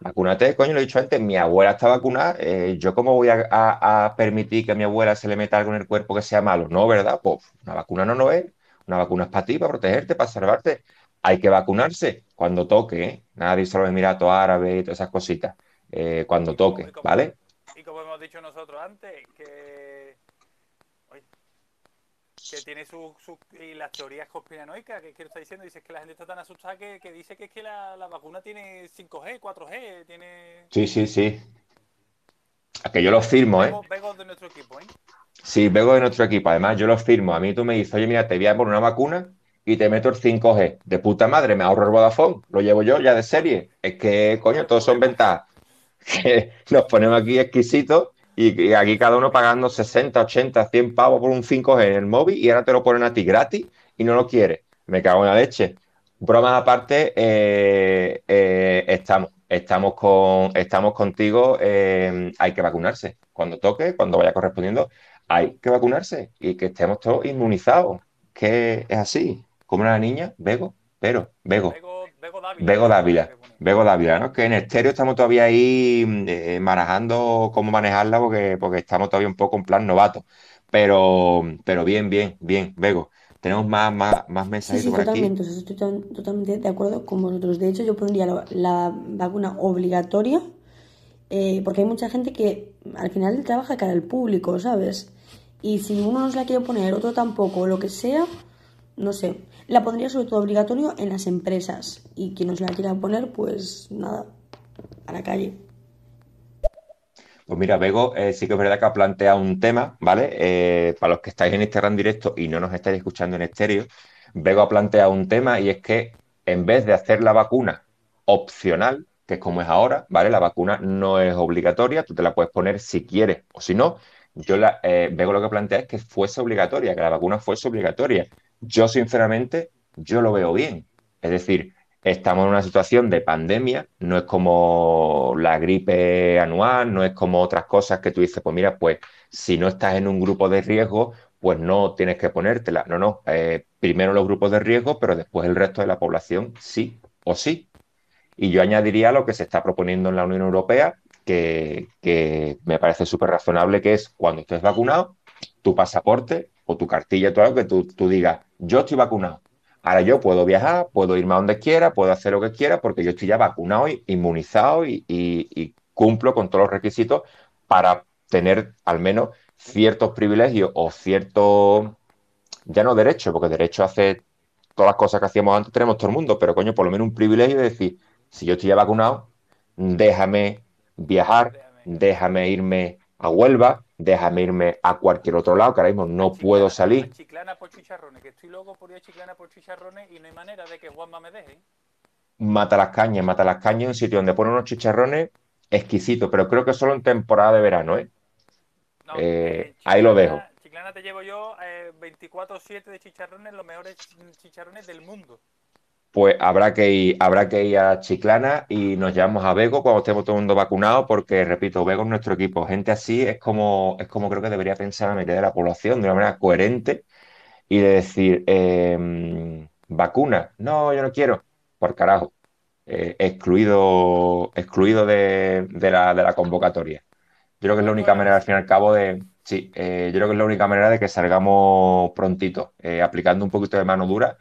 vacúnate, coño, lo he dicho antes, mi abuela está vacunada, eh, ¿yo cómo voy a, permitir que a mi abuela se le meta algo en el cuerpo que sea malo? No, ¿verdad? Pues una vacuna no, no es, una vacuna es para ti, para protegerte, para salvarte. Hay que vacunarse cuando toque, ¿eh? Nadie solo los Emiratos Árabes y todas esas cositas. Eh, cuando toque, ¿vale? Hemos dicho nosotros antes, que, que tiene sus su, y las teorías conspiranoicas, que, que está diciendo, dice que la gente está tan asustada que, que dice que es que la, la, vacuna tiene 5G, 4G, tiene... Sí, sí, sí. A que yo lo firmo, ¿eh? Vego de nuestro equipo, ¿eh? Sí, vengo de nuestro equipo. Además, yo lo firmo. A mí tú me dices, oye, mira, te voy a poner una vacuna y te meto el 5G. De puta madre, me ahorro el Vodafone. Lo llevo yo ya de serie. Es que, coño, todos son ventajas que nos ponemos aquí exquisitos y, aquí cada uno pagando 60, 80, 100 pavos por un 5G en el móvil y ahora te lo ponen a ti gratis y no lo quieres. Me cago en la leche. Bromas aparte, eh, eh, estamos, estamos, con, estamos contigo, eh, hay que vacunarse. Cuando toque, cuando vaya correspondiendo, hay que vacunarse y que estemos todos inmunizados. Que es así. Como una niña, Bego, pero, Bego. Bego Dávila. Bego Dávila, ¿no? Que en estéreo estamos todavía ahí eh, manejando cómo manejarla porque, porque estamos todavía un poco en plan novato. Pero, pero bien, bien, bien, Bego. Tenemos más, más, más mensajes sí, sí, totalmente. estoy totalmente de acuerdo con vosotros. De hecho, yo pondría la, vacuna obligatoria eh, porque hay mucha gente que al final trabaja cara al público, ¿sabes? Y si uno no se la quiere poner, otro tampoco, lo que sea, no sé. La pondría sobre todo obligatorio en las empresas y quien nos la quiera poner, pues nada, a la calle. Pues mira, Bego, eh, sí que es verdad que ha planteado un tema, ¿vale? Eh, para los que estáis en Instagram directo y no nos estáis escuchando en estéreo, Bego ha planteado un tema y es que en vez de hacer la vacuna opcional, que es como es ahora, ¿vale? La vacuna no es obligatoria, tú te la puedes poner si quieres o si no. Yo la, eh, Bego lo que plantea es que fuese obligatoria, que la vacuna fuese obligatoria. Yo, sinceramente, yo lo veo bien. Es decir, estamos en una situación de pandemia, no es como la gripe anual, no es como otras cosas que tú dices, pues mira, pues si no estás en un grupo de riesgo, pues no tienes que ponértela. No, no, eh, primero los grupos de riesgo, pero después el resto de la población sí o sí. Y yo añadiría lo que se está proponiendo en la Unión Europea, que, que me parece súper razonable, que es cuando estés vacunado, tu pasaporte o tu cartilla, todo algo que tú, tú digas, yo estoy vacunado. Ahora yo puedo viajar, puedo irme a donde quiera, puedo hacer lo que quiera, porque yo estoy ya vacunado y inmunizado y, cumplo con todos los requisitos para tener al menos ciertos privilegios o ciertos, ya no derechos, porque derecho hace todas las cosas que hacíamos antes tenemos todo el mundo, pero coño, por lo menos un privilegio de decir, si yo estoy ya vacunado, déjame viajar, déjame irme a Huelva, déjame irme a cualquier otro lado, que ahora mismo no puedo salir. Chiclana por chicharrones, que estoy loco por ir a Chiclana por chicharrones y no hay manera de que Juanma me deje. Mata las cañas, mata las cañas, un sitio donde pone unos chicharrones exquisitos, pero creo que solo en temporada de verano, ¿eh? No, Eh, en ahí lo dejo. Chiclana te llevo yo eh, 24-7 de chicharrones, los mejores chicharrones del mundo. Pues habrá que ir, habrá que ir a Chiclana y nos llevamos a Bego cuando estemos todo el mundo vacunado, porque repito, Bego es nuestro equipo. Gente así es como, es como creo que debería pensar la mitad de la población de una manera coherente y de decir, eh, vacuna, no, yo no quiero, por carajo, Eh, excluido, excluido de, de la convocatoria. Yo creo que es la única manera, al fin y al cabo, de. Sí, eh, yo creo que es la única manera de que salgamos prontito, eh, aplicando un poquito de mano dura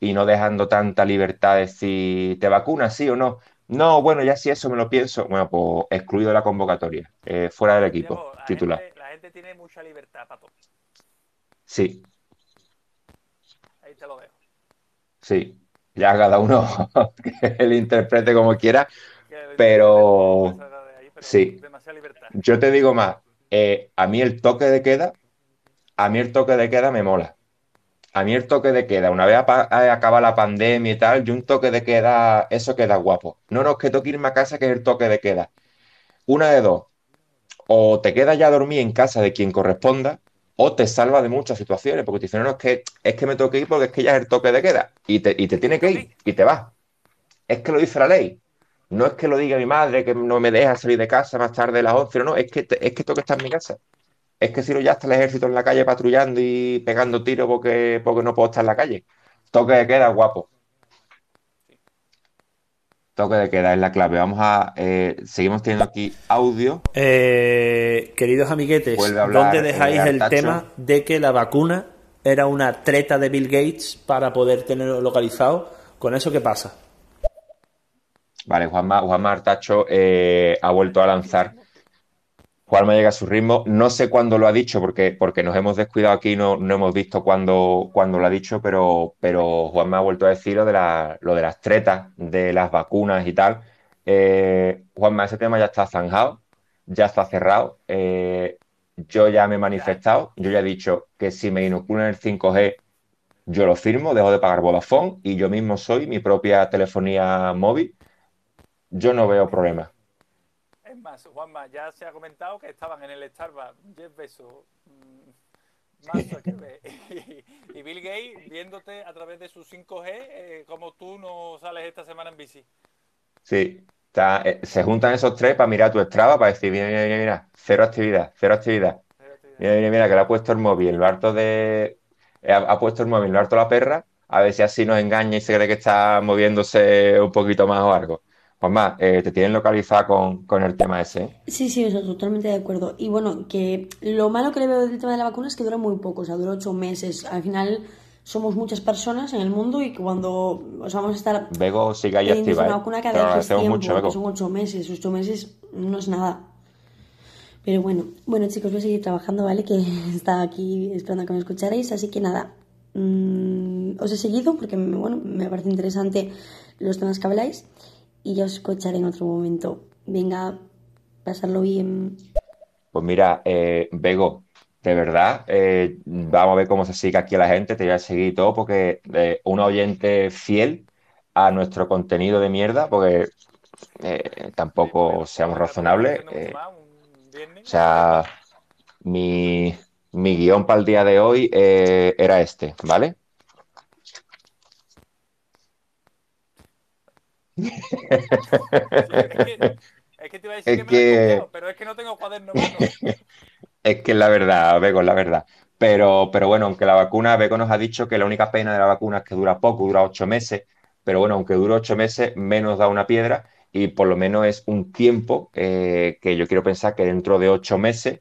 y no dejando tanta libertad de si te vacunas, sí o no. No, bueno, ya si eso me lo pienso. Bueno, pues excluido de la convocatoria, eh, fuera del equipo, la titular. gente, la gente tiene mucha libertad, pato. Sí, Ahí te lo dejo. sí. Ya cada uno que él interprete como quiera. Pero- sí. Yo te digo más, eh, a mí el toque de queda, a mí el toque de queda me mola. A mí el toque de queda, una vez eh, acaba la pandemia y tal, yo un toque de queda, eso queda guapo. No, no, es que tengo que irme a casa, que es el toque de queda. Una de dos, o te quedas ya a dormir en casa de quien corresponda, o te salva de muchas situaciones, porque te dicen, no, no, es que, es que me tengo que ir porque es que ya es el toque de queda, y te, y te tiene que ir, y te vas. Es que lo dice la ley. No es que lo diga mi madre, que no me deja salir de casa más tarde de las 11, no, no, es que, es que tengo que estar en mi casa. Es que si no, ya está el ejército en la calle patrullando y pegando tiros porque, porque no puedo estar en la calle. Toque de queda, guapo. Toque de queda es la clave. Vamos a. eh, seguimos teniendo aquí audio. Eh, queridos amiguetes, hablar, ¿dónde dejáis eh, el Artacho. tema de que la vacuna era una treta de Bill Gates para poder tenerlo localizado? ¿Con eso qué pasa? Vale, Juanma, Juanma Artacho eh, ha vuelto a lanzar. Juanma llega a su ritmo. No sé cuándo lo ha dicho, porque, porque nos hemos descuidado aquí, no, no hemos visto cuándo, lo ha dicho, pero, pero Juanma ha vuelto a decir lo de, la- lo de las tretas, de las vacunas y tal. Eh, Juanma, ese tema ya está zanjado, ya está cerrado. Eh, yo ya me he manifestado, yo ya he dicho que si me inoculan el 5G, yo lo firmo, dejo de pagar Vodafone y yo mismo soy mi propia telefonía móvil. Yo no veo problema. Juanma, ya se ha comentado que estaban en el Starbucks Jeff Bezos, mm, y, y Bill Gates viéndote a través de su 5G eh, como tú no sales esta semana en bici. Sí, está- eh, se juntan esos tres para mirar tu Strava, para decir, mira, mira, mira, mira, cero actividad, cero actividad. Mira, mira, mira, que le ha puesto el móvil, lo harto de... eh, Ha, ha puesto el móvil, lo harto la perra, a ver si así nos engaña y se cree que está moviéndose un poquito más o algo. Juanma, eh, te tienen localizada con, con el tema ese. Sí, sí, eso, totalmente de acuerdo. Y bueno, que lo malo que le veo del tema de la vacuna es que dura muy poco, o sea, dura ocho meses. Al final somos muchas personas en el mundo y cuando o sea, vamos a estar Bego sigue ahí activa, una ¿eh? vacuna cada agradecemos tiempo, mucho, Bego. son ocho meses. Ocho meses no es nada. Pero bueno, bueno chicos, voy a seguir trabajando, ¿vale? Que estaba aquí esperando a que me escucharais, así que nada, mm, os he seguido porque, bueno, me parece interesante los temas que habláis y ya os escucharé en otro momento. Venga, pasarlo bien. Pues mira, eh, Bego, de verdad, eh, vamos a ver cómo se sigue aquí la gente, te voy a seguir y todo, porque eh, un oyente fiel a nuestro contenido de mierda, porque eh, tampoco seamos razonables. eh, o sea, mi, mi guion para el día de hoy eh, era este, ¿vale? Es que te iba a decir Es que me lo he pero es que no tengo cuaderno mano. Es que es la verdad, Bego, es la verdad. Pero, pero bueno, aunque la vacuna, Bego nos ha dicho que la única pena de la vacuna es que dura poco, dura ocho meses. Pero bueno, aunque dure ocho meses, menos da una piedra y por lo menos es un tiempo eh, que yo quiero pensar que dentro de ocho meses,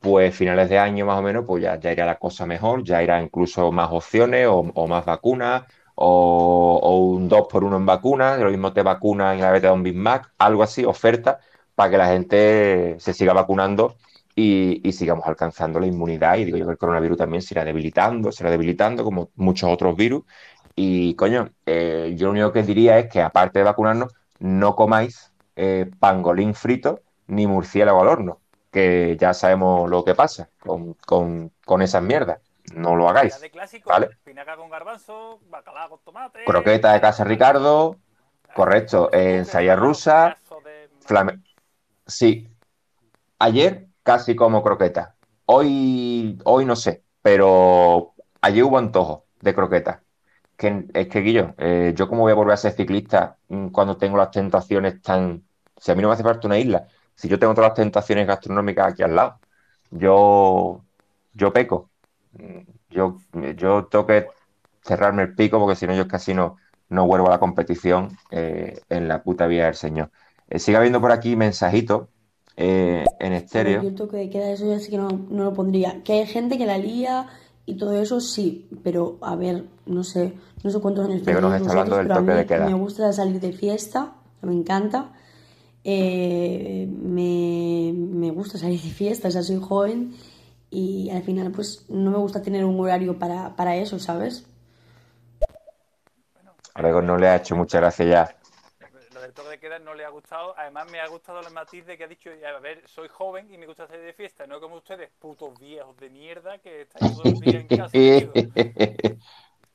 pues finales de año más o menos, pues ya, ya irá la cosa mejor, ya irá incluso más opciones o, o más vacunas o, un 2 por 1 en vacunas, lo mismo te vacunan y a la vez te da un Big Mac, algo así, oferta, para que la gente se siga vacunando y, y sigamos alcanzando la inmunidad. Y digo yo que el coronavirus también se irá debilitando, se irá debilitando como muchos otros virus Y coño, eh, yo lo único que diría es que aparte de vacunarnos, no comáis eh, pangolín frito ni murciélago al horno, que ya sabemos lo que pasa con, con- con esas mierdas. No lo hagáis, de clásico, ¿vale? pinaca con garbanzo, bacalao con tomate. Croqueta de casa Ricardo, correcto, eh, rusa, flame... Sí, ayer casi como croqueta. Hoy, hoy no sé, pero ayer hubo antojo de croqueta. Que, es que, Guillo, eh, yo cómo voy a volver a ser ciclista mm, cuando tengo las tentaciones tan... Si a mí no me hace falta una isla, si yo tengo todas las tentaciones gastronómicas aquí al lado, yo, yo peco. Yo, yo tengo que cerrarme el pico porque si no yo casi no, no vuelvo a la competición eh, en la puta vida del Señor. Eh, sigue habiendo por aquí mensajitos eh, en yo estéreo. el toque de queda, eso ya sí que no, no lo pondría. Que hay gente que la lía y todo eso, sí, pero a ver, no sé, no sé cuántos años ¿De qué nos está hablando del pero a toque mí de queda? me gusta salir de fiesta, me encanta. Eh, me, me gusta salir de fiesta, o sea, soy joven y al final pues no me gusta tener un horario para, para eso, ¿sabes? A Gregor no le ha hecho mucha gracia ya. Lo del toque de queda no le ha gustado. Además, me ha gustado el matiz de que ha dicho: A ver, soy joven y me gusta salir de fiesta. No como ustedes, putos viejos de mierda que estáis todo el día en casa.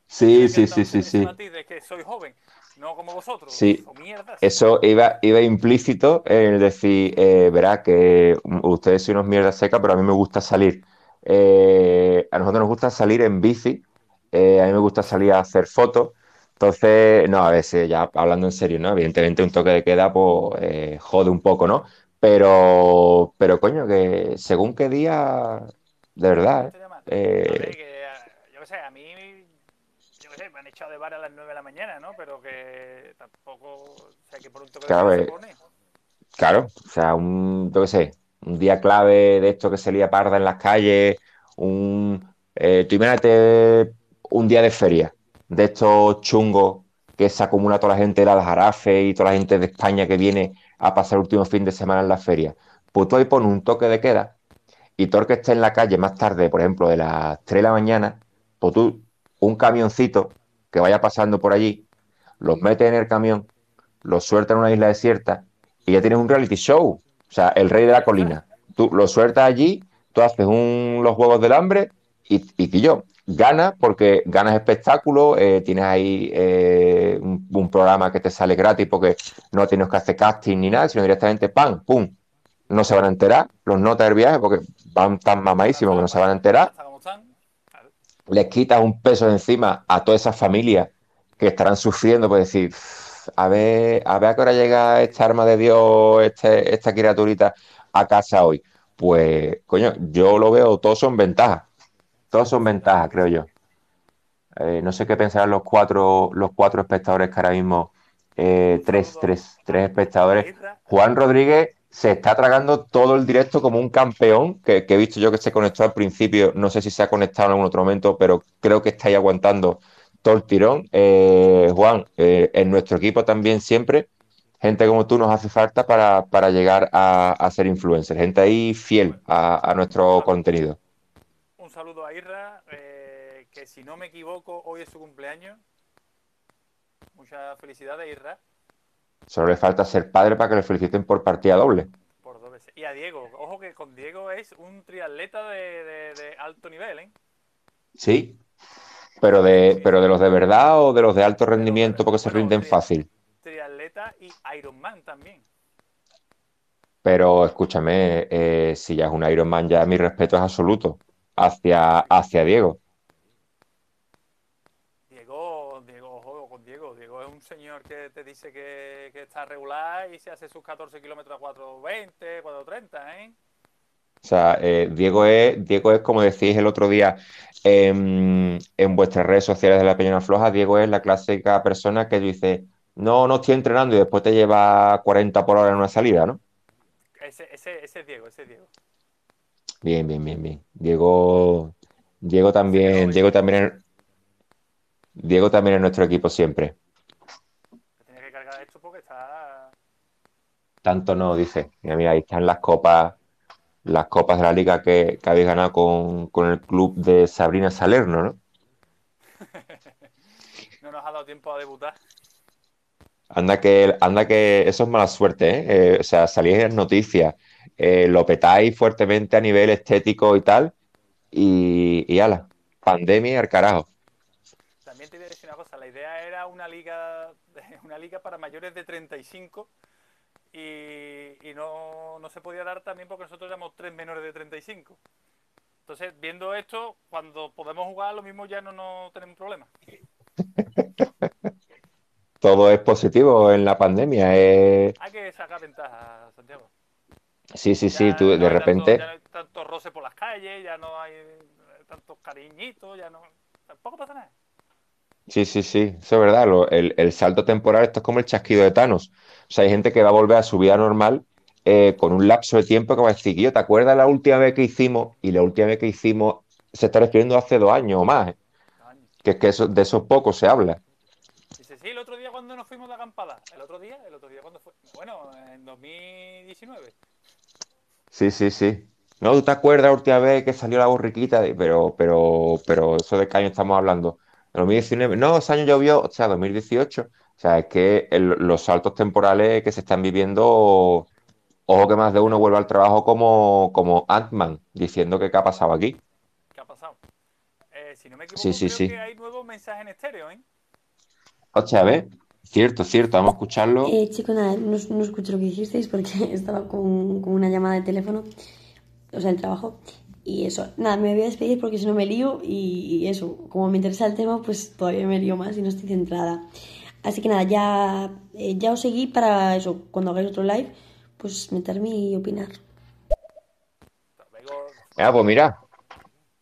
Sí, sí, sí, sí, sí. matiz de que soy joven, no como vosotros. Sí. o mierdas. Eso iba, iba implícito en el decir, eh, verá, que ustedes son unos mierdas secas, pero a mí me gusta salir. Eh, a nosotros nos gusta salir en bici, eh, a mí me gusta salir a hacer fotos. Entonces, no, a veces, ya hablando en serio, ¿no? Evidentemente un toque de queda, pues, eh, jode un poco, ¿no? Pero, pero coño, que según qué día, de verdad, No mal. ¿eh? Que, yo qué sé, a mí, yo qué sé, me han echado de bar a las 9 de la mañana, ¿no? Pero que tampoco, o sea, que por un toque Claro, de eh, se pone. Claro, o sea, un, yo qué sé, un día clave de esto que se lía parda en las calles, un, eh, tú imagínate un día de feria, de estos chungos que se acumula toda la gente de Aljarafe y toda la gente de España que viene a pasar el último fin de semana en la feria. Pues tú ahí pones un toque de queda y todo el que esté en la calle más tarde, por ejemplo, de las 3 de la mañana, pues tú, un camioncito que vaya pasando por allí, los metes en el camión, los sueltas en una isla desierta y ya tienes un reality show. O sea, el rey de la colina. Tú lo sueltas allí, tú haces un, los Juegos del Hambre y, y yo, ganas porque ganas espectáculo, eh, tienes ahí eh, un, un programa que te sale gratis porque no tienes que hacer casting ni nada, sino directamente ¡pam! ¡pum! No se van a enterar los notas del viaje porque van tan mamadísimos que no se van a enterar Hasta como están. Claro. Les quitas un peso encima a todas esas familias que estarán sufriendo, pues decir, "Uf, a ver, a ver a qué hora llega esta arma de Dios, este- esta criaturita a casa hoy. Pues, coño, yo lo veo, todos son ventajas, todos son ventajas, creo yo. Eh, no sé qué pensarán los cuatro, los cuatro espectadores que ahora mismo, eh, tres, tres, tres espectadores. Juan Rodríguez se está tragando todo el directo como un campeón, que, que he visto yo que se conectó al principio, no sé si se ha conectado en algún otro momento, pero creo que está ahí aguantando todo el tirón. Eh, Juan, eh, en nuestro equipo también siempre, gente como tú nos hace falta para, para llegar a, a ser influencer, gente ahí fiel a, a nuestro contenido. Un saludo a Irra, eh, que si no me equivoco, hoy es su cumpleaños. Muchas felicidades, Irra, Solo le falta ser padre para que le feliciten por partida doble. por dos veces. Y a Diego, ojo que con Diego es un triatleta de, de- de alto nivel, ¿eh? Sí, pero de, pero de los de verdad o de los de alto rendimiento porque se rinden fácil. Triatleta y Ironman también. Pero escúchame, eh, si ya es un Ironman, ya mi respeto es absoluto hacia, hacia. Diego, Diego, ojo con Diego. Diego es un señor que te dice que, que está regular y se hace sus 14 kilómetros a 4.20, 4.30, ¿eh? O sea, eh, Diego es, Diego es como decís el otro día en, en vuestras redes sociales de la Peña Floja, Diego es la clásica persona que dice, no, no estoy entrenando y después te lleva 40 por hora en una salida, ¿no? Ese, ese, ese es Diego, ese es Diego. Bien, bien, bien, bien. Diego, Diego también, Diego también, Diego también en nuestro equipo siempre. Te tienes que cargar esto porque está... Tanto no, dice. Mira, mira, ahí están las copas, las copas de la liga que, que habéis ganado con, con el club de Sabrina Salerno, ¿no? No, nos ha dado tiempo a debutar. Anda que, anda que eso es mala suerte, ¿eh? Eh, o sea, salís en noticias, eh, lo petáis fuertemente a nivel estético y tal, y, y ala, pandemia al carajo. También te voy a decir una cosa, la idea era una liga, una liga para mayores de 35 y, y no, no se podía dar también porque nosotros éramos tres menores de 35. Entonces, viendo esto, cuando podemos jugar, lo mismo ya no, no tenemos problema. Todo es positivo en la pandemia. eh. Hay que sacar ventaja, Santiago. Sí, sí, sí, tú no de hay tanto- repente... ya no hay tanto roce por las calles, ya no hay tantos cariñitos, ya no. Tampoco pasa nada. Sí, sí, sí, eso es verdad. lo- el, el salto temporal, esto es como el chasquido de Thanos. O sea, hay gente que va a volver a su vida normal eh, con un lapso de tiempo que va a decir, yo, ¿te acuerdas la última vez que hicimos? Y la última vez que hicimos se está refiriendo hace dos años o más, ¿eh? Años. que es que eso, de esos pocos se habla. Dice, sí, el otro día cuando nos fuimos de acampada. El otro día, el otro día cuando fue. Bueno, en 2019. Sí, sí, sí. No, ¿tú te acuerdas la última vez que salió la borriquita? Pero, pero, pero, ¿eso de qué año estamos hablando? ¿En 2019? No, ese año llovió, o sea, 2018. O sea, es que el- los saltos temporales que se están viviendo, ojo que más de uno vuelve al trabajo como, como Ant-Man, diciendo que qué ha pasado aquí. ¿Qué ha pasado? Eh, si no me equivoco, Sí, sí, creo sí. que hay nuevos mensajes en estéreo, ¿eh? Hostia, a ver, cierto, cierto, vamos a escucharlo. Eh, chico, nada, no, no escucho lo que dijisteis porque estaba con, con una llamada de teléfono, o sea, el trabajo. Y eso, nada, me voy a despedir porque si no me lío y, eso, como me interesa el tema, pues todavía me lío más y no estoy centrada. Así que nada, ya, eh, ya os seguí para eso, cuando hagáis otro live, pues meterme y opinar. Ah, pues mira,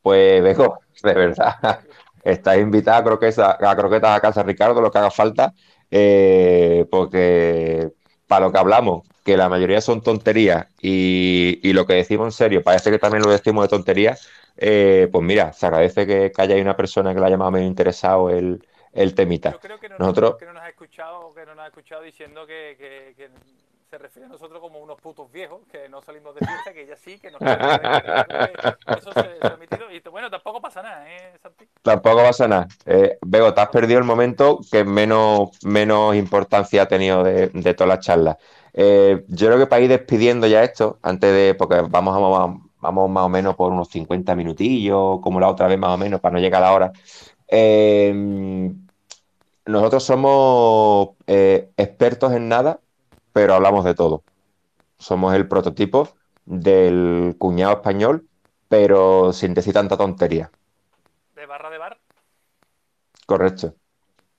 pues Beco, de verdad, estás invitada a croquetas, a croquetas a casa Ricardo, lo que haga falta, eh, porque para lo que hablamos, que la mayoría son tonterías y, y lo que decimos en serio, parece que también lo decimos de tonterías, eh, pues mira, se agradece que, que haya una persona que le haya más o menos interesado el, el temita. yo creo que no, Nosotros, que no nos ha escuchado, que no nos ha escuchado diciendo que, que- que se refiere a nosotros como unos putos viejos, que no salimos de fiesta, que ella sí, que nos eso se, ha emitido. Y bueno, tampoco pasa nada, ¿eh? Tampoco pasa nada. Eh, te has perdido el momento que menos, menos importancia ha tenido de, de toda la charla. Eh, yo creo que para ir despidiendo ya esto, antes de, porque vamos, a- vamos más o menos por unos 50 minutillos, como la otra vez más o menos, para no llegar a la hora. Eh, nosotros somos eh, expertos en nada, pero hablamos de todo. Somos el prototipo del cuñado español, pero sin decir tanta tontería. De barra de bar. Correcto,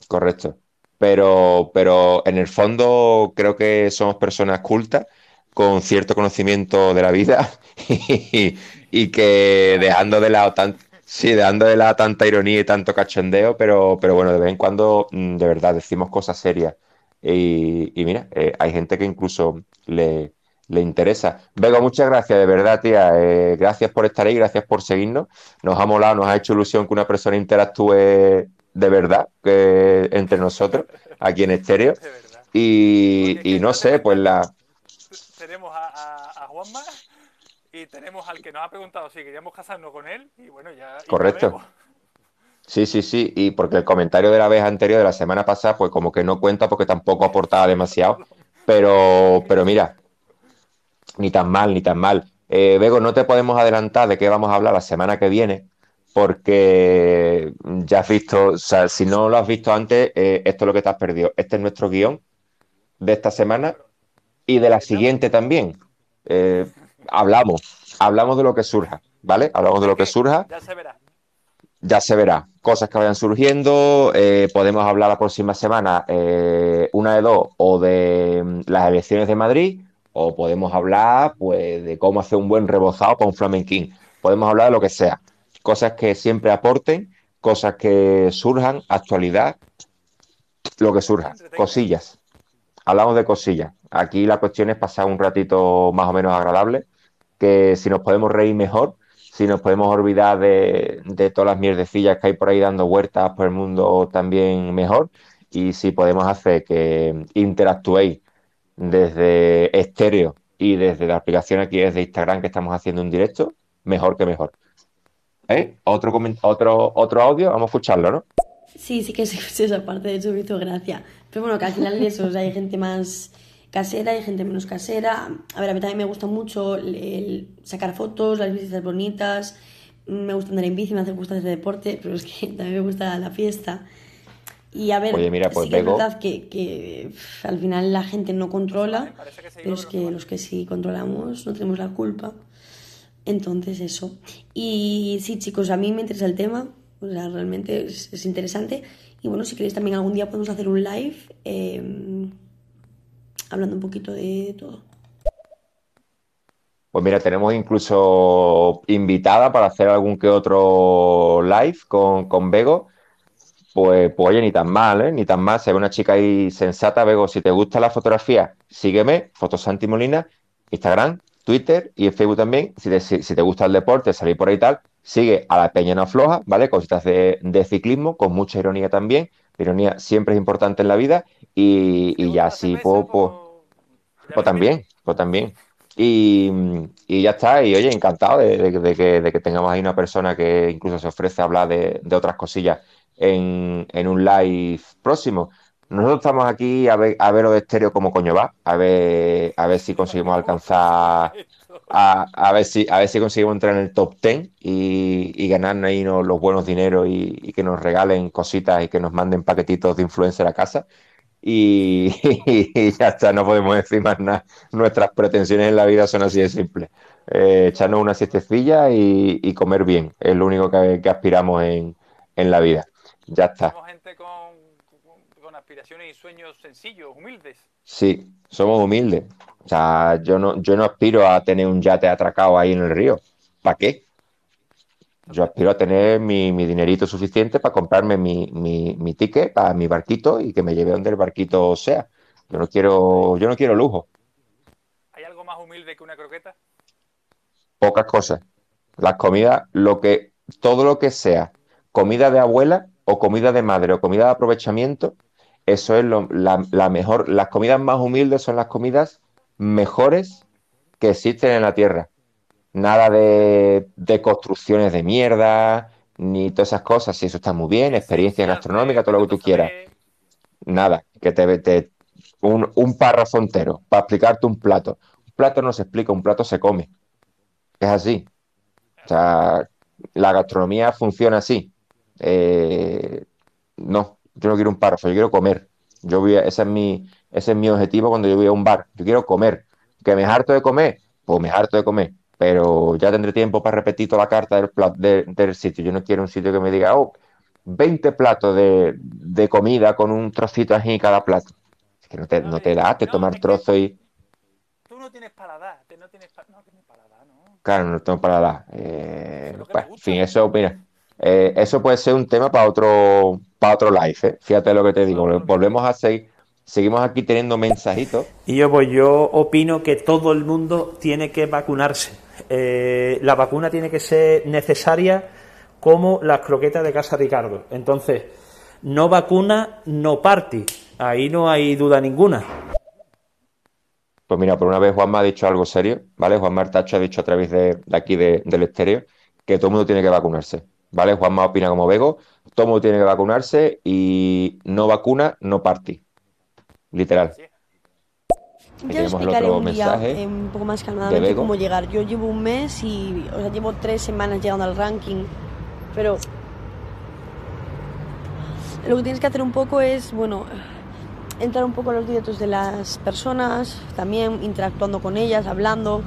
correcto. Pero, pero en el fondo creo que somos personas cultas, con cierto conocimiento de la vida y, y que dejando de lado tan, sí, dejando de lado tanta ironía y tanto cachondeo, pero, pero bueno, de vez en cuando mm, de verdad decimos cosas serias. Y, y mira, eh, hay gente que incluso le, le interesa. Vego, muchas gracias, de verdad, tía. Eh, gracias por estar ahí, gracias por seguirnos. Nos ha molado, nos ha hecho ilusión que una persona interactúe de verdad que entre nosotros, aquí en estéreo. Y, no sé, pues la... Tenemos a, a, a Juanma y tenemos al que nos ha preguntado si queríamos casarnos con él. Y bueno, ya. Correcto. Sí, sí, sí, y porque el comentario de la vez anterior, de la semana pasada, pues como que no cuenta porque tampoco aportaba demasiado, pero, pero mira, ni tan mal, ni tan mal. Eh, no te podemos adelantar de qué vamos a hablar la semana que viene, porque ya has visto, o sea, si no lo has visto antes, eh, esto es lo que te has perdido. Este es nuestro guion de esta semana y de la siguiente también. Eh, hablamos, hablamos de lo que surja, ¿vale? Hablamos de lo que surja Ya se verá. Ya se verá. Cosas que vayan surgiendo. eh, podemos hablar la próxima semana, eh, una de dos, o de mm, las elecciones de Madrid, o podemos hablar, pues, de cómo hacer un buen rebozado para un flamenquín. Podemos hablar de lo que sea. Cosas que siempre aporten, cosas que surjan, actualidad, lo que surja. Cosillas. Hablamos de cosillas. Aquí la cuestión es pasar un ratito más o menos agradable, que si nos podemos reír mejor, si nos podemos olvidar de, de todas las mierdecillas que hay por ahí dando vueltas por el mundo también mejor, y si podemos hacer que interactuéis desde estéreo y desde la aplicación aquí desde Instagram que estamos haciendo un directo, mejor que mejor. ¿Eh? Otro, otro, otro audio, vamos a escucharlo, ¿no? Sí, sí que sí, esa parte, de hecho me hizo gracia. Pero bueno, que al final eso, o sea, hay gente más casera, hay gente menos casera. A ver, a mí también me gusta mucho el, el sacar fotos, las visitas bonitas, me gusta andar en bici, me hace- gusta hacer deporte, pero es que también me gusta la fiesta. Y a ver, Oye, mira, pues sí que es verdad que, que pff, al final la gente no controla, pero es que los que sí controlamos no tenemos la culpa. Entonces, eso. Y sí, chicos, a mí me interesa el tema, o sea, realmente es, es interesante. Y bueno, si queréis también algún día podemos hacer un live eh, hablando un poquito de todo. Pues mira, tenemos incluso invitada para hacer algún que otro live con, con Bego. Pues, pues oye, ni tan mal, ¿eh? Ni tan mal. Se ve una chica ahí sensata, Bego. Si te gusta la fotografía, sígueme, Fotosanti Molina, Instagram, Twitter y en Facebook también. Si te, si, si te gusta el deporte, salir por ahí y tal, sigue a la Peña No Floja, ¿vale? Cositas de, de ciclismo, con mucha ironía también. La ironía siempre es importante en la vida. Y, y ya así, pues, pues, también, pues también. Y, ya está, y oye, encantado de, que, tengamos ahí una persona que incluso se ofrece a hablar de, otras cosillas en, un live próximo. Nosotros estamos aquí a ver, a ver lo de estéreo como coño va, a ver, a ver si conseguimos alcanzar, a, ver si, a ver si conseguimos entrar en el top 10 y, ganarnos ahí los buenos dineros y, y que nos regalen cositas y que nos manden paquetitos de influencer a casa. Y, y ya está, no podemos decir más nada. Nuestras pretensiones en la vida son así de simples. Eh, echarnos una siestecilla y, y comer bien. Es lo único que, que aspiramos en, en la vida. Ya está. Somos gente con, con, con aspiraciones y sueños sencillos, humildes. Sí, somos humildes. O sea, yo no, yo no aspiro a tener un yate atracado ahí en el río. ¿Para qué? Yo aspiro a tener mi, mi dinerito suficiente para comprarme mi, mi, mi ticket para mi barquito y que me lleve donde el barquito sea. Yo no quiero, yo no quiero lujo. ¿Hay algo más humilde que una croqueta? pocas cosas. Las comidas, lo que, todo lo que sea comida de abuela o comida de madre o comida de aprovechamiento, eso es lo- la, la mejor. Las comidas más humildes son las comidas mejores que existen en la tierra. Nada de, de construcciones de mierda, ni todas esas cosas. Si eso está muy bien, experiencia gastronómica, todo lo que tú quieras. Nada, que te, te- un, un párrafo entero para explicarte un plato. Un plato no se explica, un plato se come. Es así. O sea, la gastronomía funciona así. Eh, no, yo no quiero un párrafo, yo quiero comer. Yo voy a- ese es mi, ese es mi objetivo cuando yo voy a un bar. Yo quiero comer. ¿Que me harto de comer? Pues me harto de comer. Pero ya tendré tiempo para repetir toda la carta del, de- del sitio. Yo no quiero un sitio que me diga, oh, 20 platos de, de comida con un trocito así cada plato. Es que no te, no te da, te No, tomar trozo y... Tú no tienes paladar, te- no tienes, pa- no tienes paladar, ¿no? Claro, no tengo para dar. Eh, pues, me en gusta. fin, eso, mira, eh, eso puede ser un tema para otro, para otro live, ¿eh? Fíjate lo que te digo. Volvemos a seguir, seguimos aquí teniendo mensajitos. Y yo, pues yo opino que todo el mundo tiene que vacunarse. Eh, la vacuna tiene que ser necesaria como las croquetas de Casa Ricardo. Entonces, no vacuna, no party. Ahí no hay duda ninguna. Pues mira, por una vez Juanma ha dicho algo serio, ¿vale? Juanma Artacho ha dicho a través de, de aquí de- del estéreo que todo el mundo tiene que vacunarse, ¿vale? Juanma opina como Vego, todo el mundo tiene que vacunarse y no vacuna, no party. Literal. Sí. Ya explicaré un día eh, un poco más calmadamente cómo llegar. Yo llevo un mes y, o sea, llevo tres semanas llegando al ranking, pero lo que tienes que hacer un poco es, bueno, entrar un poco a los directos de las personas, también interactuando con ellas, hablando,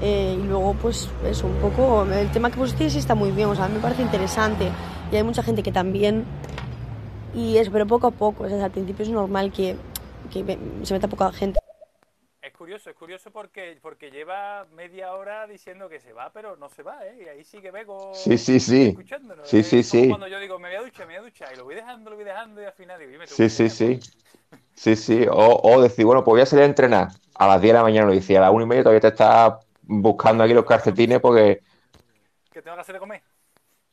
eh, y luego pues eso, un poco, el tema que pusiste sí está muy bien, o sea, a mí me parece interesante y hay mucha gente que también, y eso, pero poco a poco, o sea, al principio es normal que, que se meta poca gente. Es curioso, es curioso porque, porque lleva media hora diciendo que se va, pero no se va, ¿eh? Y ahí sigue Bego Sí, sí, sí. escuchándonos. Sí, Es sí, como sí. Cuando yo digo, me voy a duchar, me voy a duchar, y lo voy dejando, lo voy dejando, y al final digo, "Y me Sí, sí, sí. Sí, sí. O, o decir, bueno, pues voy a salir a entrenar a las 10 de la mañana, lo decía, a las 1 y media todavía te estás buscando aquí los calcetines porque Que tengo que hacer de comer.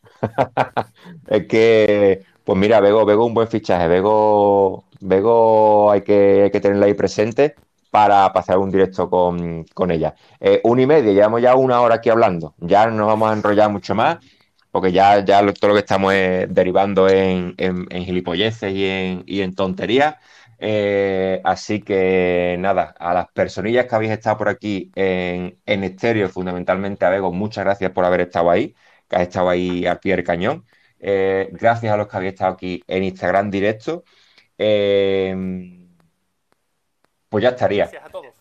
es que, pues mira, Vego, Vego un buen fichaje. Vego, Vego hay que, hay que tenerla ahí presente para pasar un directo con, con ella. Eh, una y media, llevamos ya una hora aquí hablando. Ya no vamos a enrollar mucho más. porque ya, ya todo lo que estamos es derivando en, en, en gilipolleces y en, y en tonterías. Eh, así que nada, a las personillas que habéis estado por aquí en, en estéreo, fundamentalmente a Bego, muchas gracias por haber estado ahí, que has estado ahí al pie del cañón. Eh, gracias a los que habéis estado aquí en Instagram directo. Eh, pues ya estaría. Gracias a todos.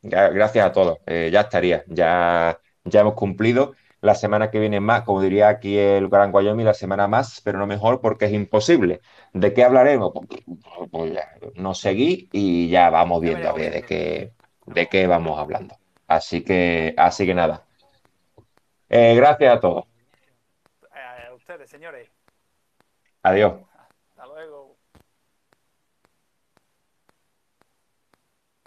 Gracias a todos. Eh, ya estaría. Ya, ya hemos cumplido. La semana que viene más, como diría aquí el Gran Wyoming, la semana más, pero no mejor porque es imposible. ¿De qué hablaremos? Pues, pues ya, nos seguí y ya vamos Ya viendo a ver de qué, de qué vamos hablando. Así que, así que nada. Eh, gracias a todos. A ustedes, señores. Adiós.